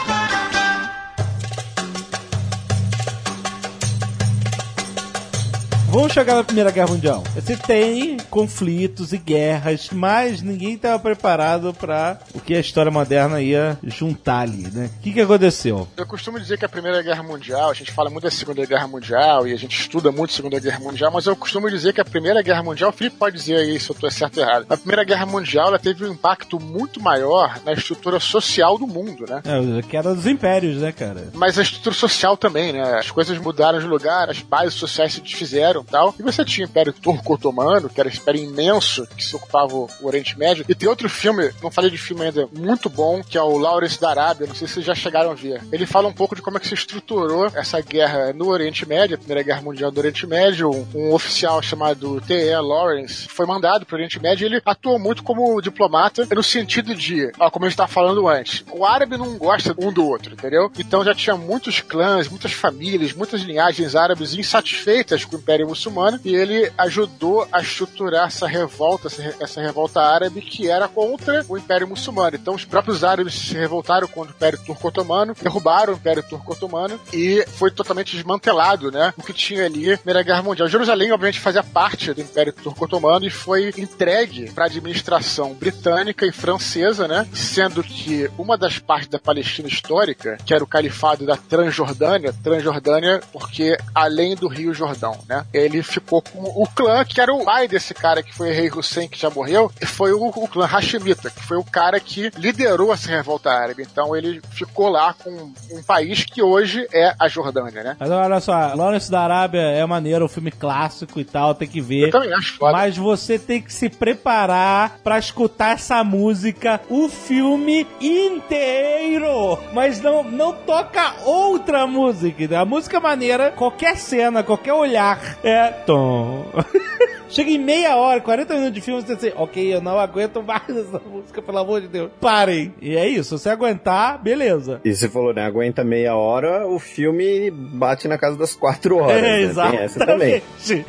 Vamos chegar na Primeira Guerra Mundial. Você tem conflitos e guerras, mas ninguém estava preparado para o que a história moderna ia juntar ali, né? O que, que aconteceu? Eu costumo dizer que a Primeira Guerra Mundial, a gente fala muito da Segunda Guerra Mundial e a gente estuda muito a Segunda Guerra Mundial, mas eu costumo dizer que a Primeira Guerra Mundial, o Felipe pode dizer aí se eu estou certo ou errado, a Primeira Guerra Mundial ela teve um impacto muito maior na estrutura social do mundo, né? É, que era dos impérios, né, cara? Mas a estrutura social também, né? As coisas mudaram de lugar, as bases sociais se desfizeram e você tinha o Império Turco-Otomano, que era esse império imenso que se ocupava o Oriente Médio. E tem outro filme, não falei de filme ainda, muito bom, que é o Lawrence da Arábia. Não sei se vocês já chegaram a ver. Ele fala um pouco de como é que se estruturou essa guerra no Oriente Médio, a Primeira Guerra Mundial do Oriente Médio. Um, um oficial chamado T.E. Lawrence foi mandado para o Oriente Médio e ele atuou muito como diplomata no sentido de, ó, como a gente estava falando antes, o árabe não gosta um do outro, entendeu? Então já tinha muitos clãs, muitas famílias, muitas linhagens árabes insatisfeitas com o Império Muçulmano e ele ajudou a estruturar essa revolta, essa, re- essa revolta árabe que era contra o Império Muçulmano. Então os próprios árabes se revoltaram contra o Império Turco-Otomano, derrubaram o Império Turco-Otomano e foi totalmente desmantelado, né? O que tinha ali na Primeira Guerra Mundial. Jerusalém, obviamente, fazia parte do Império Turco-Otomano e foi entregue para a administração britânica e francesa, né? Sendo que uma das partes da Palestina histórica, que era o califado da Transjordânia, Transjordânia porque além do Rio Jordão, né? Ele ficou com o clã que era o pai desse cara que foi rei Hussein, que já morreu, e foi o, o clã Hashemita, que foi o cara que liderou essa revolta árabe. Então ele ficou lá com um país que hoje é a Jordânia, né? Mas olha só, Lawrence da Arábia é maneiro, um filme clássico e tal, tem que ver. Eu também acho foda. Mas você tem que se preparar pra escutar essa música o filme inteiro. Mas não, não toca outra música. A música é maneira, qualquer cena, qualquer olhar é tom. Chega em meia hora, 40 minutos de filme, você diz, ok, eu não aguento mais essa música, pelo amor de Deus. Parem. E é isso, se você aguentar, beleza. E você falou, né? Aguenta meia hora, o filme bate na casa das quatro horas. né? Tem essa também.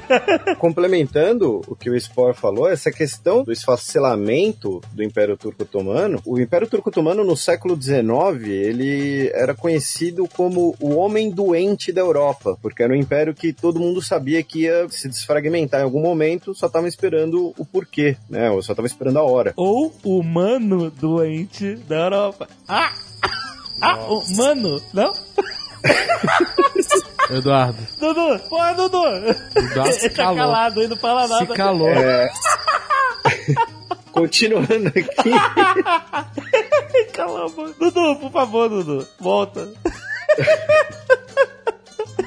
Complementando o que o Spor falou, essa questão do esfacelamento do Império Turco Otomano, o Império Turco Otomano no século XIX, ele era conhecido como o homem doente da Europa, porque era um império que todo mundo sabia que ia se desfragmentar em algum momento, só tava esperando o porquê, né? Ou só tava esperando a hora. ou humano doente da Europa. Ah! Ah, humano, não? Eduardo. Dudu, porra, Dudu! Eduardo se Ele tá calou. calado aí, não fala nada. Se calou. Continuando aqui, Calou, mano. Dudu, por favor, Dudu, volta.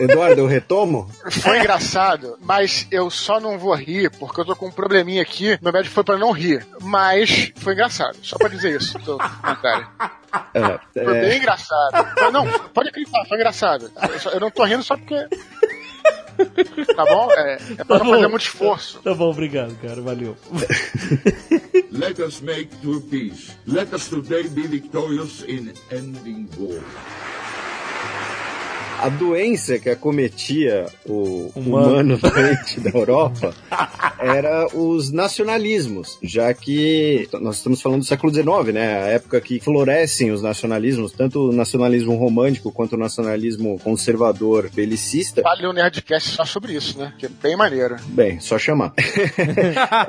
Eduardo, eu retomo? Foi engraçado, mas eu só não vou rir porque eu tô com um probleminha aqui. Meu médico foi pra não rir. Mas foi engraçado. Só pra dizer isso. Tô comentário. É, Foi é, bem engraçado. Foi- Não, pode acreditar, foi engraçado. Eu, só- eu não tô rindo só porque. Tá bom? É, é pra não fazer muito esforço. Tá bom, obrigado, cara, valeu. Let us make true peace. Let us today be victorious in ending war. A doença que acometia o Humano. humano doente da Europa era os nacionalismos, já que nós estamos falando do século XIX, né? A época que florescem os nacionalismos, tanto o nacionalismo romântico quanto o nacionalismo conservador belicista. Vale um Nerdcast só sobre isso, né? Que é bem maneiro. Bem, só chamar.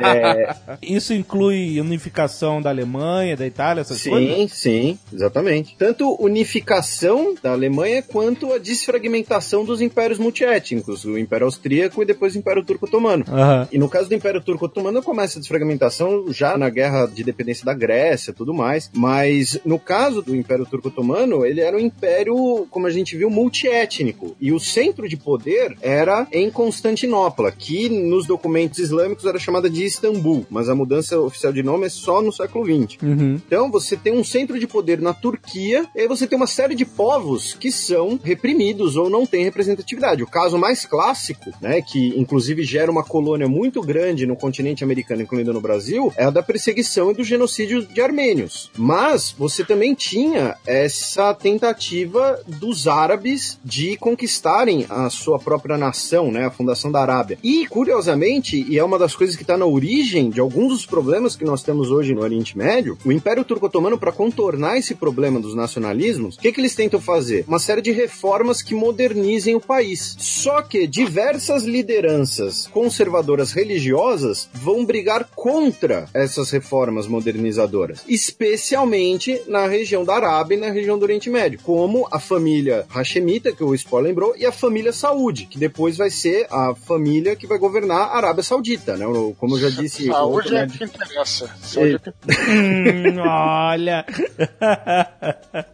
É, Isso inclui unificação da Alemanha, da Itália, essas coisas? sim, sim, exatamente. Tanto unificação da Alemanha quanto a desfragmentação dos impérios multiétnicos, o Império Austríaco e depois o Império Turco-Otomano. Aham. E no caso caso do Império Turco Otomano começa a desfragmentação já na guerra de dependência da Grécia tudo mais, mas no caso do Império Turco Otomano, ele era um império, como a gente viu, multiétnico. E o centro de poder era em Constantinopla, que nos documentos islâmicos era chamada de Istambul, mas a mudança oficial de nome é só no século XX. Uhum. Então você tem um centro de poder na Turquia, e aí você tem uma série de povos que são reprimidos ou não têm representatividade. O caso mais clássico, né, que inclusive gera uma colônia muito grande no continente americano, incluindo no Brasil, é a da perseguição e do genocídio de armênios. Mas você também tinha essa tentativa dos árabes de conquistarem a sua própria nação, né, a fundação da Arábia. E curiosamente, e é uma das coisas que está na origem de alguns dos problemas que nós temos hoje no Oriente Médio, o Império Turco-Otomano para contornar esse problema dos nacionalismos, o que, que eles tentam fazer? Uma série de reformas que modernizem o país. Só que diversas lideranças conservadoras religiosas vão brigar contra essas reformas modernizadoras, especialmente na região da Arábia e na região do Oriente Médio, como a família Hashemita, que o Spohr lembrou, e a família Saúde, que depois vai ser a família que vai governar a Arábia Saudita, né? Como eu já disse. Saúde é né? que interessa. Saúde é que Hum, olha.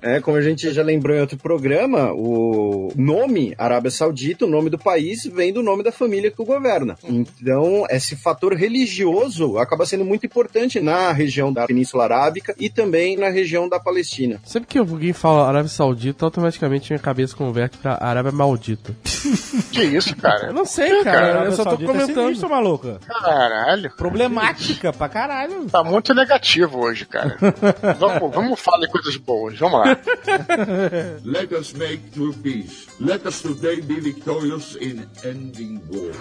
É, como a gente já lembrou em outro programa, o nome Arábia Saudita, o nome do país, vem do nome da família que o governa. Então, esse fator religioso acaba sendo muito importante na região da Península Arábica e também na região da Palestina. Sempre que alguém fala Arábia Saudita, automaticamente minha cabeça converte pra Arábia Maldita. Que isso, Eu cara? não sei, cara. eu só tô Saudita é comentando. sinistro, maluca. Caralho. Problemática pra caralho. Tá muito negativo hoje, cara. vamos, vamos falar de coisas boas. Vamos lá. Let us make true peace. Let us today be victorious in ending war.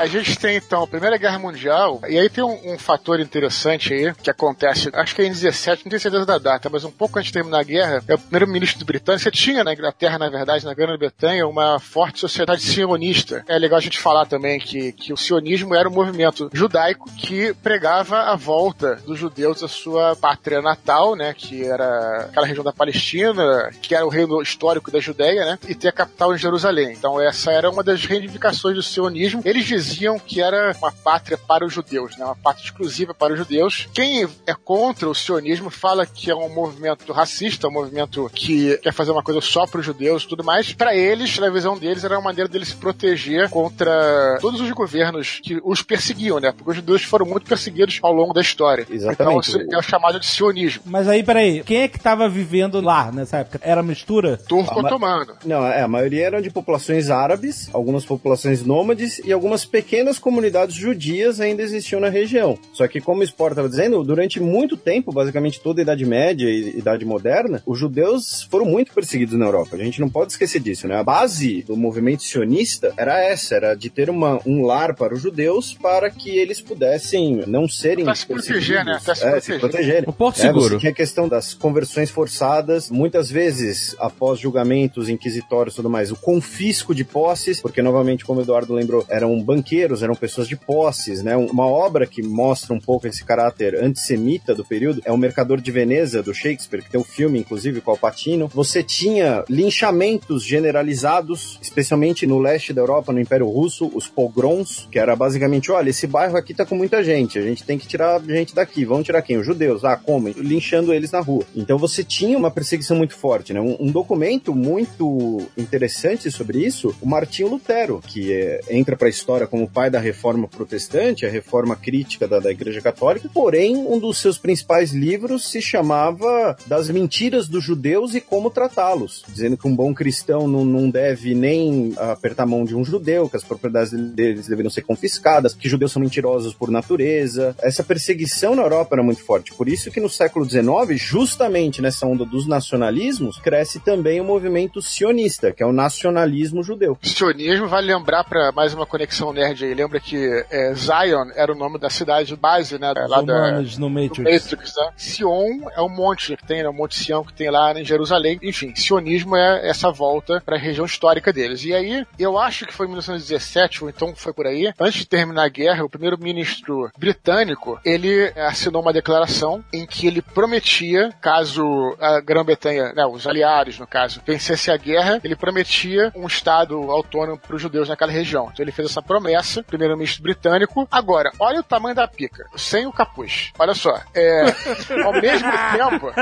A gente tem então a Primeira Guerra Mundial, e aí tem um, um fator interessante aí que acontece, acho que é em 17, não tenho certeza da data, mas um pouco antes de terminar a guerra, é o primeiro-ministro britânico. Você tinha na Inglaterra, na verdade, na Grã-Bretanha, uma forte sociedade sionista. É legal a gente falar também que, que o sionismo era um movimento judaico que pregava a volta dos judeus à sua pátria natal, né, que era aquela região da Palestina, que era o reino histórico da Judéia, né, e ter a capital em Jerusalém. Então essa era uma das reivindicações do sionismo. Eles diziam que era uma pátria para os judeus, né? uma pátria exclusiva para os judeus. Quem é contra o sionismo fala que é um movimento racista, um movimento que quer fazer uma coisa só para os judeus e tudo mais. Para eles, na visão deles, era uma maneira deles se proteger contra todos os governos que os perseguiam, né? Porque os judeus foram muito perseguidos ao longo da história. Exatamente. Então, isso é o chamado de sionismo. Mas aí, peraí, quem é que tava vivendo lá nessa época? Era mistura? Turco Ah. Não, é, a maioria eram de populações árabes, algumas populações nômades e algumas pequenas comunidades judias ainda existiam na região. Só que, como o Sport estava dizendo, durante muito tempo, basicamente toda a Idade Média e Idade Moderna, os judeus foram muito perseguidos na Europa. A gente não pode esquecer disso, né? A base do movimento sionista era essa, era de ter uma, um lar para os judeus para que eles pudessem não serem Até se proteger, né? Se é, proteger. se protegerem. O Porto É, Seguro. você tinha a questão das conversões forçadas, muitas vezes após julgamentos inquisitórios e tudo mais, o confisco de posses, porque novamente, como o Eduardo lembrou, eram banqueiros, eram pessoas de posses, né? Uma obra que mostra um pouco esse caráter antissemita do período é o Mercador de Veneza, do Shakespeare, que tem um filme, inclusive, com o. Você tinha linchamentos generalizados, especialmente no leste da Europa, no Império Russo, os pogroms, que era basicamente, olha, esse bairro aqui tá com muita gente, a gente tem que tirar gente daqui. Vamos tirar quem? Os judeus. Ah, como? Linchando eles na rua. Então você tinha uma perseguição muito forte, né? Um, um documento muito interessante sobre isso, o Martinho Lutero, que é, entra para a história como pai da reforma protestante, a reforma crítica da, da Igreja Católica, porém, um dos seus principais livros se chamava Das Mentiras dos Judeus e Como Tratá-los, dizendo que um bom cristão não, não deve nem apertar a mão de um judeu, que as propriedades deles deveriam ser confiscadas, que judeus são mentirosos por natureza. Essa perseguição na Europa era muito forte. Por isso que no século XIX, justamente nessa onda dos nacionalismos, cresce também o movimento sionista, que é o nacionalismo judeu. Sionismo vale lembrar para mais uma conexão nerd aí. Lembra que é, Zion era o nome da cidade base, né? Os Lá da, no Matrix. Matrix, né? Sion é o monte que tem, né? O Monte Sião que tem lá em Jerusalém. Enfim, sionismo é essa volta para a região histórica deles. E aí, eu acho que foi em 1917, ou então foi por aí, antes de terminar a guerra, o primeiro-ministro britânico, ele assinou uma declaração em que ele prometia, caso a Grã-Bretanha, né, os aliados, no caso, vencesse a guerra, ele prometia um estado autônomo para os judeus naquela região. Então ele fez essa promessa começa, primeiro-ministro britânico. Agora, olha o tamanho da pica, sem o capuz. Olha só, é, ao mesmo tempo,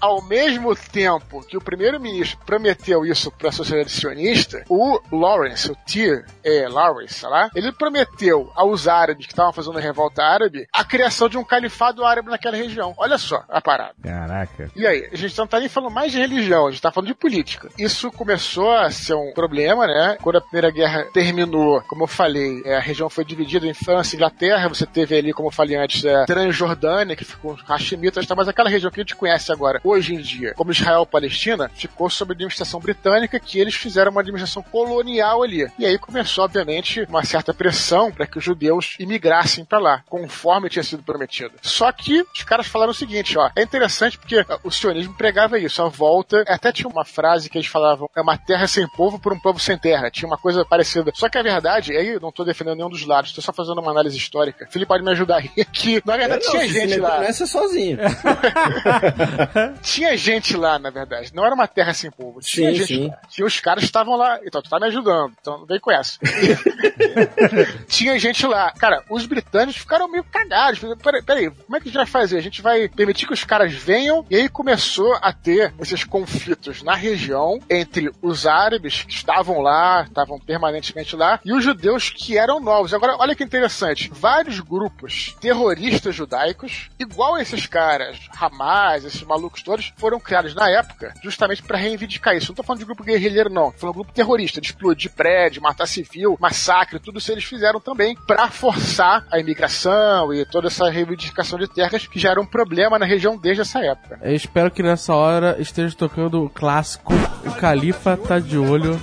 ao mesmo tempo que o primeiro-ministro prometeu isso para a sociedade sionista, o Lawrence, o Tyr, é, Lawrence, sei lá, ele prometeu aos árabes que estavam fazendo a revolta árabe a criação de um califado árabe naquela região. Olha só a parada. Caraca. E aí, a gente não tá nem falando mais de religião, a gente tá falando de política. Isso começou a ser um problema, né? Quando a Primeira Guerra terminou, como eu falei, é, a região foi dividida em França e Inglaterra, você teve ali, como eu falei antes, a Transjordânia, que ficou Hashemitas, tá? mas aquela região que a gente conhece agora, hoje em dia, como Israel Palestina, ficou sob administração britânica, que eles fizeram uma administração colonial ali. E aí começou, obviamente, uma certa pressão para que os judeus imigrassem para lá, conforme tinha sido prometido. Só que os caras falaram o seguinte, ó, é interessante porque uh, o sionismo pregava isso, a volta, até tinha uma frase que eles falavam, é uma terra sem povo por um povo sem terra, tinha uma coisa parecida. Só que a verdade, aí eu não tô defendendo nenhum dos lados, tô só fazendo uma análise histórica. Felipe pode me ajudar aí, que na verdade não, tinha gente lá. nessa sozinho. Tinha gente lá, na verdade. Não era uma terra sem povo. Tinha Sim, gente sim. lá. Tinha os caras estavam lá. Então, tu tá me ajudando. Então, vem com essa. Tinha gente lá. Cara, os britânicos ficaram meio cagados. Peraí, peraí, como é que a gente vai fazer? A gente vai permitir que os caras venham. E aí começou a ter esses conflitos na região entre os árabes que estavam lá, estavam permanentemente lá, e os judeus que eram novos. Agora, olha que interessante. Vários grupos terroristas judaicos, igual esses caras, Hamas, esses malucos todos, foram criados na época justamente para reivindicar isso. Não tô falando de grupo guerrilheiro, não. Tô falando de grupo terrorista, de explodir prédio, matar civil, massacre, tudo isso eles fizeram também para forçar a imigração e toda essa reivindicação de terras que já era um problema na região desde essa época. Eu espero que nessa hora esteja tocando o clássico O Califa tá de olho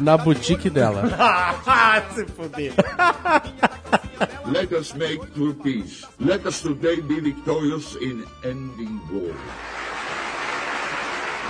na boutique dela. Se fuder. Let us make true peace. Let us today be victorious in ending war.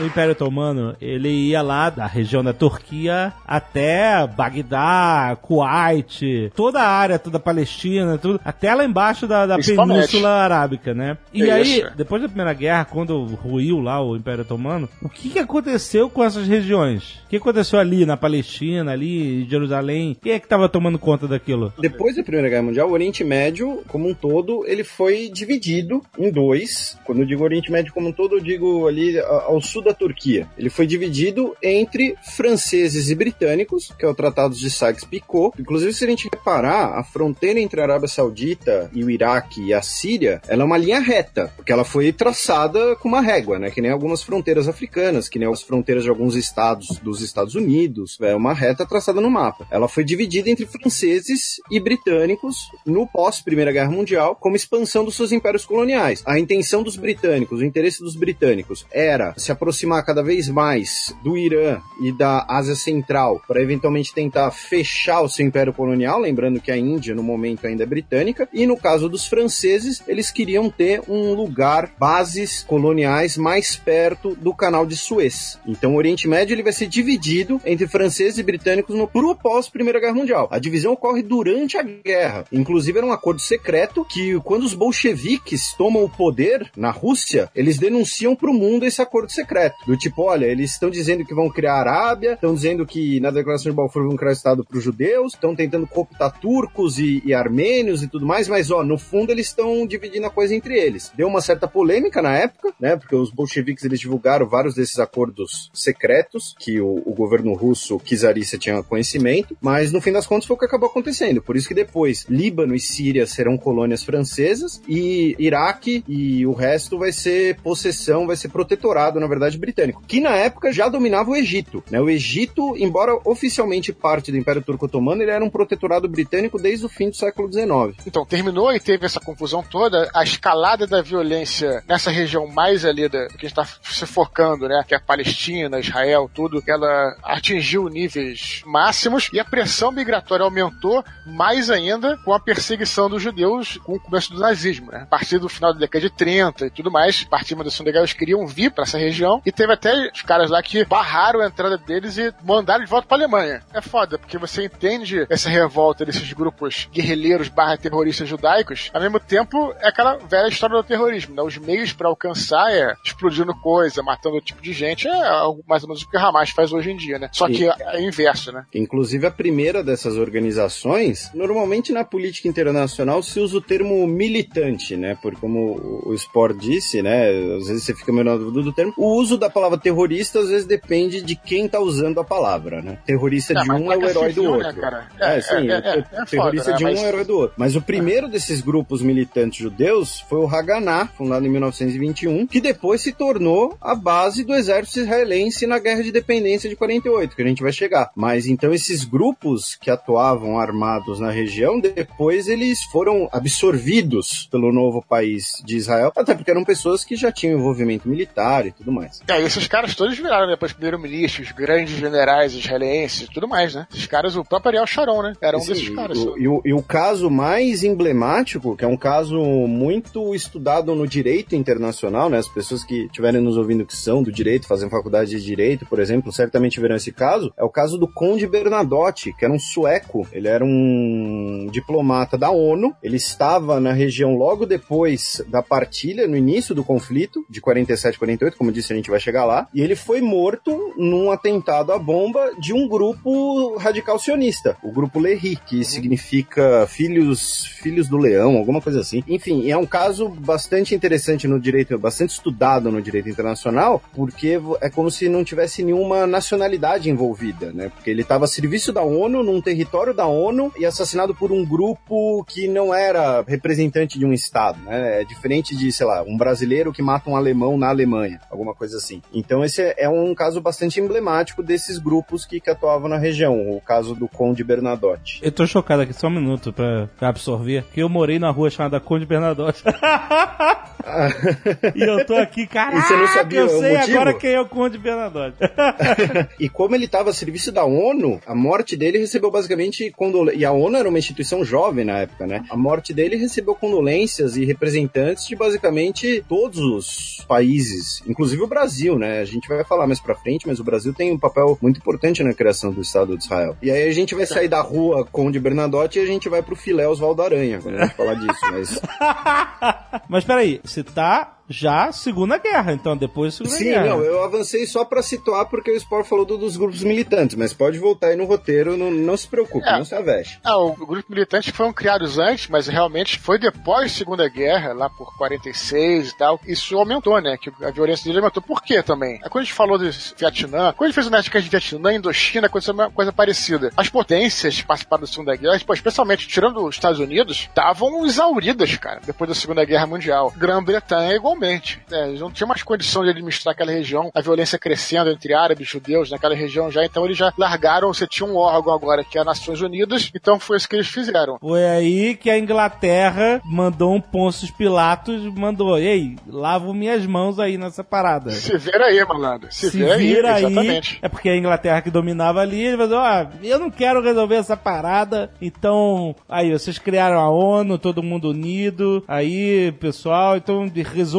O Império Otomano, ele ia lá da região da Turquia até Bagdá, Kuwait, toda a área, toda a Palestina, tudo, até lá embaixo da, da. Península Arábica, né? E É aí, isso. depois da Primeira Guerra, quando ruiu lá o Império Otomano, o que, que aconteceu com essas regiões? O que aconteceu ali na Palestina, ali em Jerusalém? Quem é que tava tomando conta daquilo? Depois da Primeira Guerra Mundial, o Oriente Médio, como um todo, ele foi dividido em dois. Quando eu digo Oriente Médio como um todo, eu digo ali ao sul da Turquia. Ele foi dividido entre franceses e britânicos, que é o Tratado de Sykes-Picot. Inclusive, se a gente reparar, a fronteira entre a Arábia Saudita e o Iraque e a Síria, ela é uma linha reta, porque ela foi traçada com uma régua, né? Que nem algumas fronteiras africanas, que nem as fronteiras de alguns estados dos Estados Unidos. É uma reta traçada no mapa. Ela foi dividida entre franceses e britânicos no pós-Primeira Guerra Mundial, como expansão dos seus impérios coloniais. A intenção dos britânicos, o interesse dos britânicos era se aproximar cada vez mais do Irã e da Ásia Central para eventualmente tentar fechar o seu império colonial, lembrando que a Índia no momento ainda é britânica, e no caso dos franceses, eles queriam ter um lugar, bases coloniais mais perto do canal de Suez. Então o Oriente Médio ele vai ser dividido entre franceses e britânicos no pro pós Primeira Guerra Mundial. A divisão ocorre durante a guerra. Inclusive era um acordo secreto que quando os bolcheviques tomam o poder na Rússia, eles denunciam pro mundo esse acordo secreto. Do tipo, olha, eles estão dizendo que vão criar a Arábia, estão dizendo que na declaração de Balfour vão criar o Estado para os judeus, estão tentando cooptar turcos e, e armênios e tudo mais, mas ó, no fundo eles estão dividindo a coisa entre eles. Deu uma certa polêmica na época, né? Porque os bolcheviques eles divulgaram vários desses acordos secretos que o, o governo russo, Czarícia, tinha conhecimento, mas no fim das contas foi o que acabou acontecendo. Por isso que depois Líbano e Síria serão colônias francesas e Iraque e o resto vai ser possessão, vai ser protetorado, na verdade, britânico, que na época já dominava o Egito. Né? O Egito, embora oficialmente parte do Império Turco Otomano, ele era um protetorado britânico desde o fim do século XIX. Então, terminou e teve essa confusão toda, a escalada da violência nessa região mais ali da, que a gente tá se focando, né? Que é a Palestina, Israel, tudo, ela atingiu níveis máximos e a pressão migratória aumentou mais ainda com a perseguição dos judeus com o começo do nazismo, né? A partir do final da década de 30 e tudo mais, a partir da Segunda Guerra, eles queriam vir para essa região e teve até os caras lá que barraram a entrada deles e mandaram de volta pra Alemanha. É foda, porque você entende essa revolta desses grupos guerrilheiros barra terroristas judaicos, ao mesmo tempo é aquela velha história do terrorismo, né? Os meios para alcançar é explodindo coisa, matando outro tipo de gente, é algo mais ou menos o que o Hamas faz hoje em dia, né? Só que é inverso, né? Inclusive, a primeira dessas organizações, normalmente na política internacional se usa o termo militante, né? Porque, como o Sport disse, né? Às vezes você fica meio na dúvida do termo. O uso da palavra terrorista, às vezes, depende de quem tá usando a palavra, né? Terrorista de um é o herói do outro. Né, é, sim. terrorista de um é o herói do outro. Mas o primeiro desses grupos militantes judeus foi o Haganah, fundado em 1921, que depois se tornou a base do exército israelense na Guerra de Independência de 48, que a gente vai chegar. Mas então esses grupos que atuavam armados na região, depois eles foram absorvidos pelo novo país de Israel, até porque eram pessoas que já tinham envolvimento militar e tudo mais. É, esses caras todos viraram depois primeiro-ministros, grandes generais israelenses tudo mais, né? Esses caras, o próprio Ariel Sharon, né? Era um desses caras. O, e, o, e o caso mais emblemático, que é um caso muito estudado no direito internacional, né? As pessoas que estiverem nos ouvindo que são do direito, fazem faculdade de direito, por exemplo, certamente verão esse caso, é o caso do Conde Bernadotte, que era um sueco. Ele era um diplomata da ONU, ele estava na região logo depois da partilha, no início do conflito, de 47 48, como disse, a gente vai chegar lá, e ele foi morto num atentado à bomba de um grupo radical sionista, o grupo Lehi, que uhum. significa filhos, filhos do leão, alguma coisa assim. Enfim, é um caso bastante interessante no direito, bastante estudado no direito internacional, porque é como se não tivesse nenhuma nacionalidade envolvida, né? Porque ele estava a serviço da ONU, num território da ONU, e assassinado por um grupo que não era representante de um Estado, né? É diferente de, sei lá, um brasileiro que mata um alemão na Alemanha, alguma coisa assim. Então esse é um caso bastante emblemático desses grupos que, que atuavam na região, o caso do Conde Bernadotte. Eu tô chocado aqui, só um minuto pra, pra absorver, que eu morei na rua chamada Conde Bernadotte. e eu tô aqui, caraca, e você não sabia eu sei agora quem é o Conde Bernadotte. e como ele estava a serviço da ONU, a morte dele recebeu basicamente condolências. E a ONU era uma instituição jovem na época, né? A morte dele recebeu condolências e representantes de basicamente todos os países, inclusive o Brasil, né? A gente vai falar mais pra frente, mas o Brasil tem um papel muito importante na criação do Estado de Israel. E aí a gente vai sair da rua Conde Bernadotte e a gente vai pro filé Oswaldo Aranha, quando a gente falar disso, mas. mas peraí, você tá já Segunda Guerra, então depois Segunda Sim, Guerra. Sim, não, eu avancei só para situar porque o Sport falou do, dos grupos militantes, mas pode voltar aí no roteiro, não, não se preocupe, é. não se aveste. Ah, o grupo militante foram criados antes, mas realmente foi depois da Segunda Guerra, lá por 46 e tal, isso aumentou, né, que a violência dele aumentou. Por quê também? É quando a gente falou do Vietnã, quando a gente fez o Nerdcast de Vietnã, Indochina, aconteceu uma coisa parecida. As potências que participaram da Segunda Guerra, especialmente tirando os Estados Unidos, estavam exauridas, cara, depois da Segunda Guerra Mundial. Grã-Bretanha igualmente. É, eles não tinham mais condição de administrar aquela região, a violência crescendo entre árabes e judeus naquela região já, então eles já largaram, você tinha um órgão agora que é a Nações Unidas, então foi isso que eles fizeram. Foi aí que a Inglaterra mandou um Pôncio Pilatos, mandou, ei, lavo minhas mãos aí nessa parada. Se vira aí, malandro. Se, Se vira, vira aí, exatamente. É porque a Inglaterra que dominava ali, ele falou, ó, eu não quero resolver essa parada, então, aí, vocês criaram a ONU, todo mundo unido, aí, pessoal, então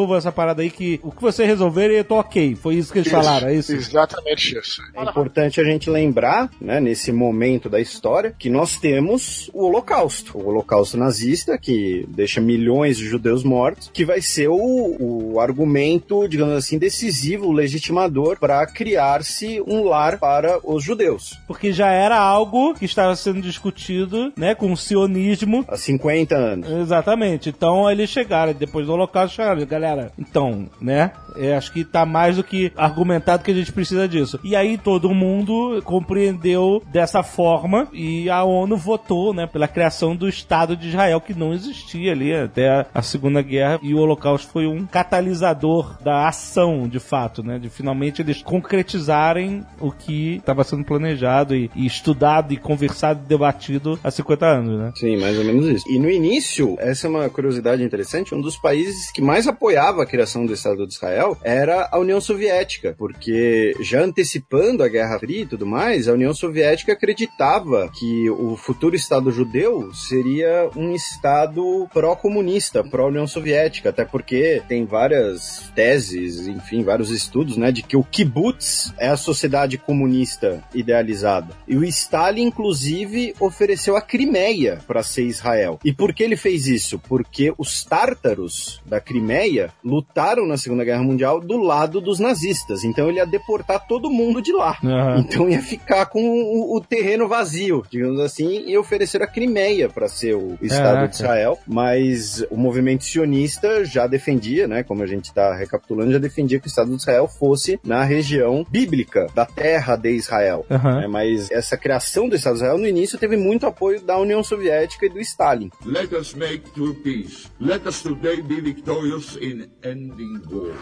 resolvam essa parada aí que o que você resolver eu tô ok. Foi isso que eles isso, falaram, é isso? Exatamente isso. É importante a gente lembrar, né, nesse momento da história, que nós temos o Holocausto. O Holocausto nazista, que deixa milhões de judeus mortos, que vai ser o, o argumento, digamos assim, decisivo, legitimador para criar-se um lar para os judeus. Porque já era algo que estava sendo discutido, né, com o sionismo. Há 50 anos. Exatamente. Então eles chegaram, depois do Holocausto, chegaram, galera, então né? É, acho que tá mais do que argumentado que a gente precisa disso. E aí todo mundo compreendeu dessa forma e a ONU votou, né, pela criação do Estado de Israel que não existia ali até a Segunda Guerra e o Holocausto foi um catalisador da ação, de fato, né, de finalmente eles concretizarem o que estava sendo planejado e, e, estudado e conversado e debatido há 50 anos, né? Sim, mais ou menos isso. E no início, essa é uma curiosidade interessante, um dos países que mais apoiava a criação do Estado de Israel era a União Soviética, porque já antecipando a Guerra Fria e tudo mais, a União Soviética acreditava que o futuro Estado judeu seria um Estado pró-comunista, pró-União Soviética, até porque tem várias teses, enfim, vários estudos, né, de que o kibbutz é a sociedade comunista idealizada. E o Stalin, inclusive, ofereceu a Crimeia para ser Israel. E por que ele fez isso? Porque os tártaros da Crimeia lutaram na Segunda Guerra Mundial do lado dos nazistas. Então ele ia deportar todo mundo de lá. Uhum. Então ia ficar com o, o, terreno vazio, digamos assim, e oferecer a Crimeia para ser o Estado de Israel. Mas o movimento sionista já defendia, né, como a gente está recapitulando, já defendia que o Estado de Israel fosse na região bíblica da terra de Israel. Uhum. Né, mas essa criação do Estado de Israel no início teve muito apoio da União Soviética e do Stalin. Let us make true peace. Let us today be victorious in ending war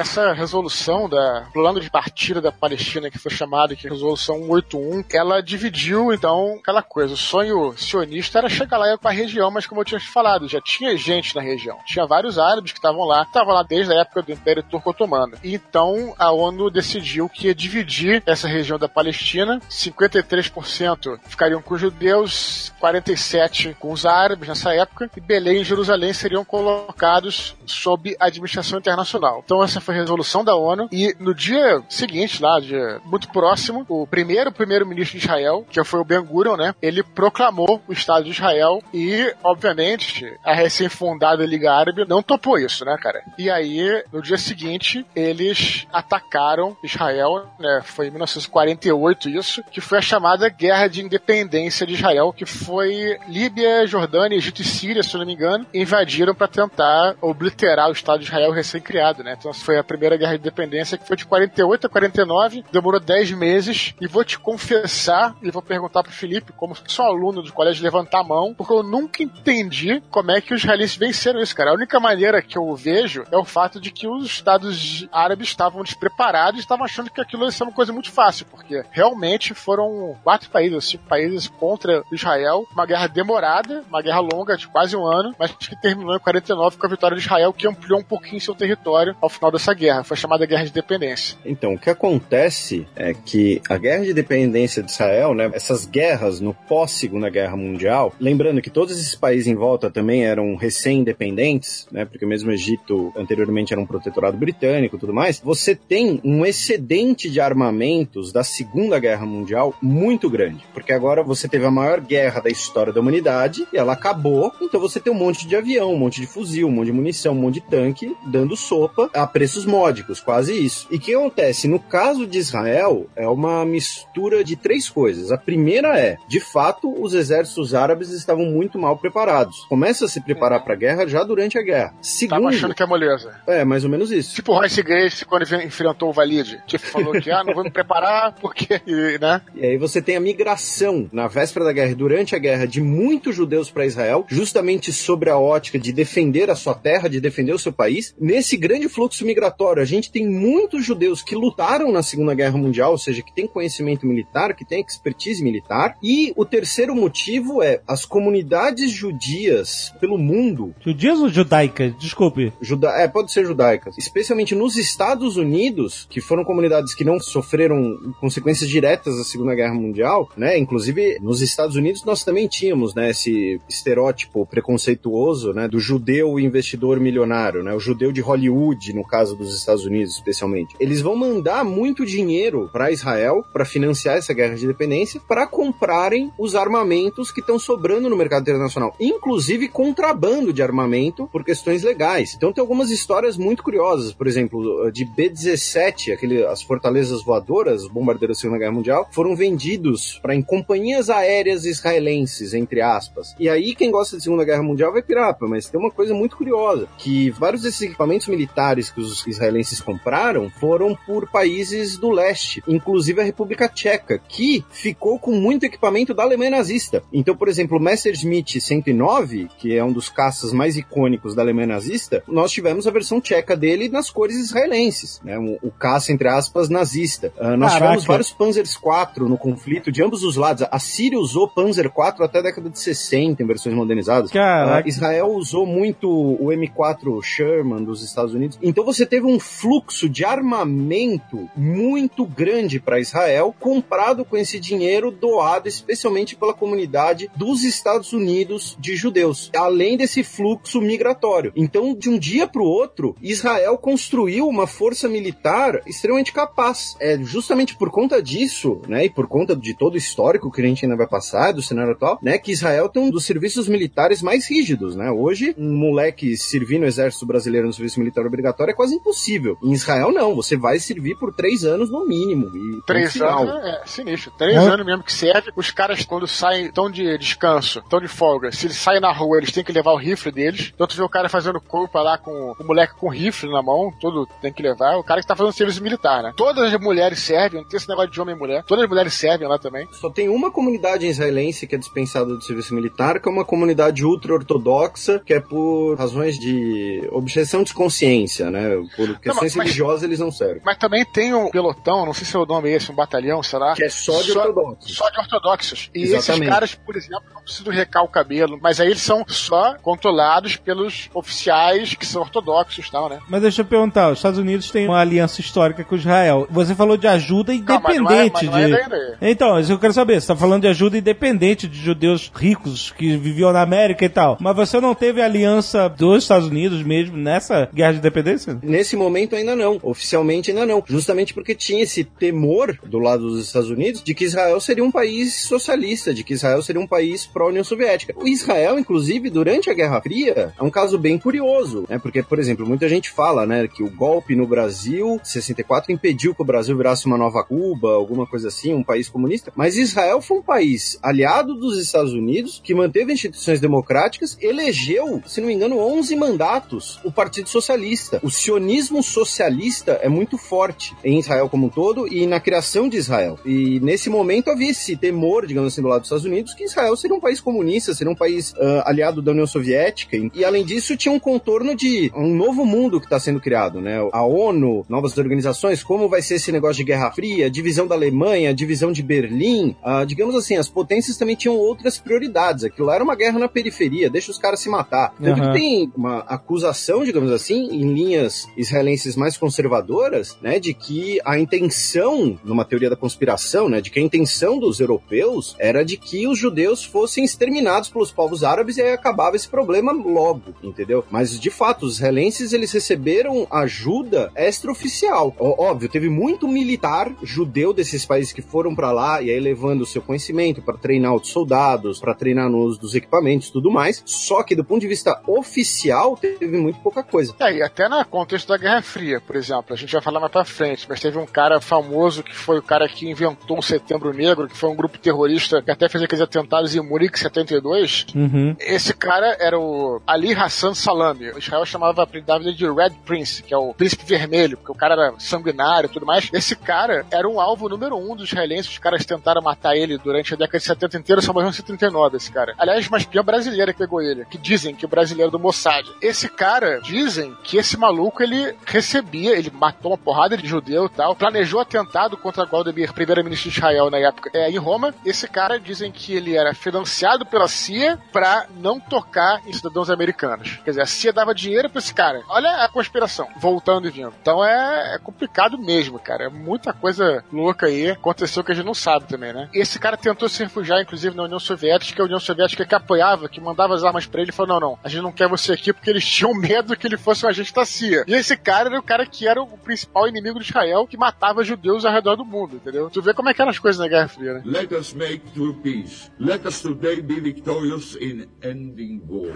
essa resolução da plano de partida da Palestina que foi chamada que resolução 181, ela dividiu então aquela coisa. O sonho sionista era chegar lá para a região, mas como eu tinha te falado, já tinha gente na região. Tinha vários árabes que estavam lá, estavam lá desde a época do Império Turco-Otomano. Então a ONU decidiu que ia dividir essa região da Palestina, 53% ficariam com os judeus, 47 com os árabes nessa época, e Belém e Jerusalém seriam colocados sob administração internacional. Então essa foi a resolução da ONU e no dia seguinte, lá, dia muito próximo, o primeiro primeiro-ministro de Israel, que foi o Ben Gurion, né, ele proclamou o Estado de Israel e, obviamente, a recém-fundada Liga Árabe não topou isso, né, cara? E aí, no dia seguinte, eles atacaram Israel, né, foi em 1948 isso, que foi a chamada Guerra de Independência de Israel, que foi Líbia, Jordânia, Egito e Síria, se não me engano, invadiram para tentar obliterar o Estado de Israel recém-criado, né? Então foi a primeira guerra de independência, que foi de 48 a 49, demorou 10 meses, e vou te confessar, e vou perguntar pro Felipe, como sou aluno do colégio, levantar a mão, porque eu nunca entendi como é que os israelenses venceram isso, cara. A única maneira que eu vejo é o fato de que os estados árabes estavam despreparados e estavam achando que aquilo ia ser uma coisa muito fácil, porque realmente foram quatro países, cinco países contra Israel, uma guerra demorada, uma guerra longa, de quase um ano, mas que terminou em 49 com a vitória de Israel, que ampliou um pouquinho seu território ao final da essa guerra. Foi chamada Guerra de Independência. Então, o que acontece é que a Guerra de Independência de Israel, né, essas guerras no pós-Segunda Guerra Mundial, lembrando que todos esses países em volta também eram recém-independentes, né, porque mesmo o Egito anteriormente era um protetorado britânico e tudo mais, você tem um excedente de armamentos da Segunda Guerra Mundial muito grande, porque agora você teve a maior guerra da história da humanidade e ela acabou, então você tem um monte de avião, um monte de fuzil, um monte de munição, um monte de tanque dando sopa a preço preços módicos, quase isso. E o que acontece? No caso de Israel, é uma mistura de três coisas. A primeira é, de fato, os exércitos árabes estavam muito mal preparados. Começa a se preparar para a guerra já durante a guerra. Segundo, Tava achando que é moleza. É, mais ou menos isso. Tipo o Royce Grace quando enfrentou o Valide. Tipo, falou que, ah, não vou me preparar porque, né? E aí você tem a migração na véspera da guerra e durante a guerra de muitos judeus para Israel, justamente sobre a ótica de defender a sua terra, de defender o seu país. Nesse grande fluxo migratório migratório. A gente tem muitos judeus que lutaram na Segunda Guerra Mundial, ou seja, que têm conhecimento militar, que têm expertise militar. E o terceiro motivo é as comunidades judias pelo mundo. Judias ou judaicas? Desculpe. Juda é, pode ser judaicas. Especialmente nos Estados Unidos, que foram comunidades que não sofreram consequências diretas da Segunda Guerra Mundial, né? Inclusive, nos Estados Unidos nós também tínhamos, né, esse estereótipo preconceituoso, né, do judeu investidor milionário, né? O judeu de Hollywood, no caso caso dos Estados Unidos, especialmente, eles vão mandar muito dinheiro para Israel para financiar essa guerra de independência para comprarem os armamentos que estão sobrando no mercado internacional, inclusive contrabando de armamento por questões legais. Então tem algumas histórias muito curiosas, por exemplo, de B-17, aquele as fortalezas voadoras, os bombardeiros da Segunda Guerra Mundial, foram vendidos para em companhias aéreas israelenses, entre aspas. E aí quem gosta de Segunda Guerra Mundial vai pirar, mas tem uma coisa muito curiosa, que vários desses equipamentos militares que os os israelenses compraram foram por países do leste, inclusive a República Tcheca, que ficou com muito equipamento da Alemanha nazista. Então, por exemplo, o Messerschmitt 109, que é um dos caças mais icônicos da Alemanha nazista, nós tivemos a versão tcheca dele nas cores israelenses, né? O, o caça, entre aspas, nazista. Uh, nós Caraca. tivemos vários Panzers 4 no conflito de ambos os lados. A Síria usou Panzer 4 até a década de 60 em versões modernizadas. Uh, Israel usou muito o M4 Sherman dos Estados Unidos. Então você teve um fluxo de armamento muito grande para Israel, comprado com esse dinheiro doado especialmente pela comunidade dos Estados Unidos de judeus, além desse fluxo migratório. Então, de um dia para o outro, Israel construiu uma força militar extremamente capaz. É justamente por conta disso, né, e por conta de todo o histórico que a gente ainda vai passar do cenário atual, né, que Israel tem um dos serviços militares mais rígidos, né? Hoje, um moleque servir no exército brasileiro no serviço militar obrigatório é quase impossível. Em Israel, não. Você vai servir por três anos no mínimo. E Três anos é sinistro. Três Hã? anos mesmo que serve. Os caras, quando saem, estão de descanso, estão de folga. Se eles saem na rua, eles têm que levar o rifle deles. Então tu vê o cara fazendo corpo lá com o moleque com rifle na mão, tudo tem que levar. O cara que tá fazendo serviço militar, né? Todas as mulheres servem, não tem esse negócio de homem e mulher. Todas as mulheres servem lá também. Só tem uma comunidade israelense que é dispensada do serviço militar, que é uma comunidade ultra-ortodoxa, que é por razões de objeção de consciência, né? Por questões mas- religiosas eles não servem. Mas também tem um pelotão, não sei se é o nome esse, um batalhão, será? Que é só de ortodoxos. Só de ortodoxos. E Exatamente. esses caras, por exemplo, não precisam recar o cabelo, mas aí eles são só controlados pelos oficiais que são ortodoxos e tal, né? Mas deixa eu perguntar, os Estados Unidos têm uma aliança histórica com Israel. Você falou de ajuda Não, mas não é- independente mas não é de. daí. Então, isso que eu quero saber. Você tá falando de ajuda independente de judeus ricos que viviam na América e tal. Mas você não teve aliança dos Estados Unidos mesmo nessa guerra de independência? Nesse momento ainda não, oficialmente ainda não, justamente porque tinha esse temor do lado dos Estados Unidos de que Israel seria um país socialista, de que Israel seria um país pró-União Soviética. O Israel, inclusive, durante a Guerra Fria, é um caso bem curioso, né? Porque, por exemplo, muita gente fala, né, que o golpe no Brasil, 64, impediu que o Brasil virasse uma nova Cuba, alguma coisa assim, um país comunista, mas Israel foi um país aliado dos Estados Unidos, que manteve instituições democráticas, elegeu, se não me engano, 11 mandatos o Partido Socialista. O sionismo socialista é muito forte em Israel como um todo e na criação de Israel. E nesse momento havia esse temor, digamos assim, do lado dos Estados Unidos, que Israel seria um país comunista, seria um país ah, aliado da União Soviética. E além disso, tinha um contorno de um novo mundo que está sendo criado, né? A ONU, novas organizações, como vai ser esse negócio de Guerra Fria, divisão da Alemanha, divisão de Berlim. Ah, digamos assim, as potências também tinham outras prioridades. Aquilo lá era uma guerra na periferia, deixa os caras se matar. Tanto Aham. que tem uma acusação, digamos assim, em linhas israelenses mais conservadoras, né, de que a intenção, numa teoria da conspiração, né, de que a intenção dos europeus era de que os judeus fossem exterminados pelos povos árabes e aí acabava esse problema logo, entendeu? Mas de fato, os israelenses eles receberam ajuda extraoficial. Óbvio, teve muito militar judeu desses países que foram pra lá e aí levando o seu conhecimento para treinar outros soldados, para treinar no uso dos equipamentos tudo mais. Só que do ponto de vista oficial, teve muito pouca coisa. É, e até no contexto da Guerra Fria, por exemplo, a gente vai falar mais pra frente, mas teve um cara famoso que foi o cara que inventou o Setembro Negro, que foi um grupo terrorista que até fez aqueles atentados em Munique 72. Uhum. Esse cara era o Ali Hassan Salami. O Israel chamava apelidava ele de Red Prince, que é o príncipe vermelho, porque o cara era sanguinário e tudo mais. Esse cara era um alvo número um dos israelenses. Os caras tentaram matar ele durante a década de 70 inteira, só morreu em 79, esse cara. Aliás, uma espiã brasileira que pegou ele, que dizem que o brasileiro do Mossad. Esse cara, dizem que esse maluco, ele recebia, ele matou uma porrada de judeu e tal, planejou atentado contra Valdemir, primeiro-ministro de Israel na época, é, em Roma. Esse cara, dizem que ele era financiado pela CIA pra não tocar em cidadãos americanos. Quer dizer, a CIA dava dinheiro pra esse cara. Olha a conspiração, voltando e vindo. Então é, é complicado mesmo, cara. É muita coisa louca aí. Aconteceu que a gente não sabe também, né? Esse cara tentou se refugiar, inclusive, na União Soviética, a União Soviética que apoiava, que mandava as armas pra ele, falou: não, não, a gente não quer você aqui porque eles tinham medo que ele fosse um agente da CIA. E esse cara era o cara que era o principal inimigo de Israel, que matava judeus ao redor do mundo, entendeu? Tu vê como é que eram as coisas na Guerra Fria, né? Let us make true peace. Let us today be victorious in ending war.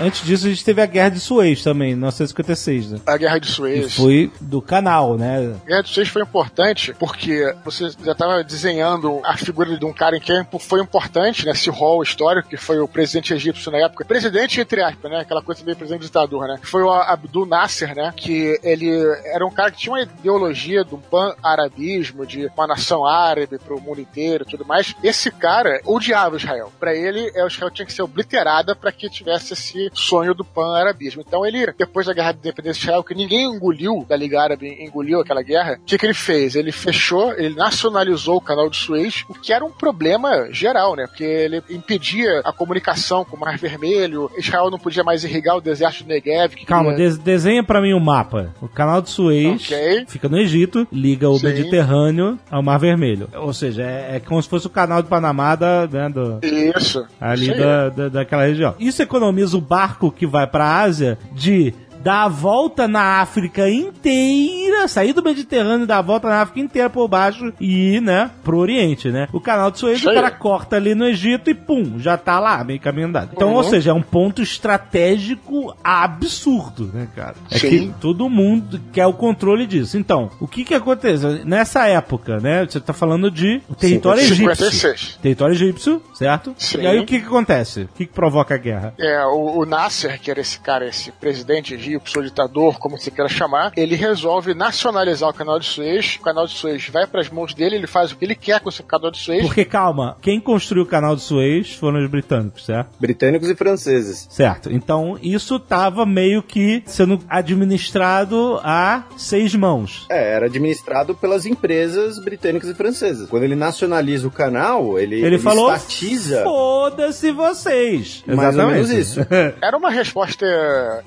Antes disso, a gente teve a Guerra de Suez também, em 1956, né? A Guerra de Suez. foi do canal, né? A Guerra de Suez foi importante porque você já estava desenhando a figura de um cara em que foi importante nesse rol histórico, que foi o presidente egípcio na época. Presidente, entre aspas, né? Aquela coisa meio presidente ditador, né? Foi o Abdul Nasser, né? Que ele era um cara que tinha uma ideologia do pan-arabismo, de uma nação árabe pro mundo inteiro e tudo mais. Esse cara odiava Israel. Pra ele, é, Israel tinha que ser obliterada para que tivesse esse sonho do pan-arabismo. Então ele, depois da guerra de independência de Israel, que ninguém engoliu da Liga Árabe, engoliu aquela guerra, o que, que ele fez? Ele fechou, ele nacionalizou o canal de Suez, o que era um problema geral, né? Porque ele impedia a comunicação com o Mar Vermelho, Israel não podia mais irrigar o deserto do Negev. Que Calma, queria- des- desenha pra mim o mapa. O canal de Suez Ok. fica no Egito, liga o Sim. Mediterrâneo ao Mar Vermelho. Ou seja, é, é como se fosse o canal do Panamá da, né, do, Isso. ali Isso da, da- daquela região. Isso economiza o barco que vai pra Ásia de dar a volta na África inteira, sair do Mediterrâneo e dar a volta na África inteira por baixo e ir, né, pro Oriente, né? O canal de Suez, o cara corta ali no Egito e pum, já tá lá, meio caminho andado. Então, Uhum. ou seja, é um ponto estratégico absurdo, né, cara? É Sim. que todo mundo quer o controle disso. Então, o que que acontece? Nessa época, né, você tá falando de território egípcio. 56. Território egípcio, certo? Sim. E aí o que que acontece? O que que provoca a guerra? É, o, o Nasser, que era esse cara, esse presidente egípcio, ditador, como você queira chamar, ele resolve nacionalizar o canal de Suez. O canal de Suez vai para as mãos dele, ele faz o que ele quer com esse canal de Suez. Porque, calma, quem construiu o canal de Suez foram os britânicos, certo? Britânicos e franceses. Certo. Então, isso tava meio que sendo administrado a seis mãos. É, era administrado pelas empresas britânicas e francesas. Quando ele nacionaliza o canal, ele, Ele, falou, estatiza foda-se vocês. mais ou menos isso. Era uma resposta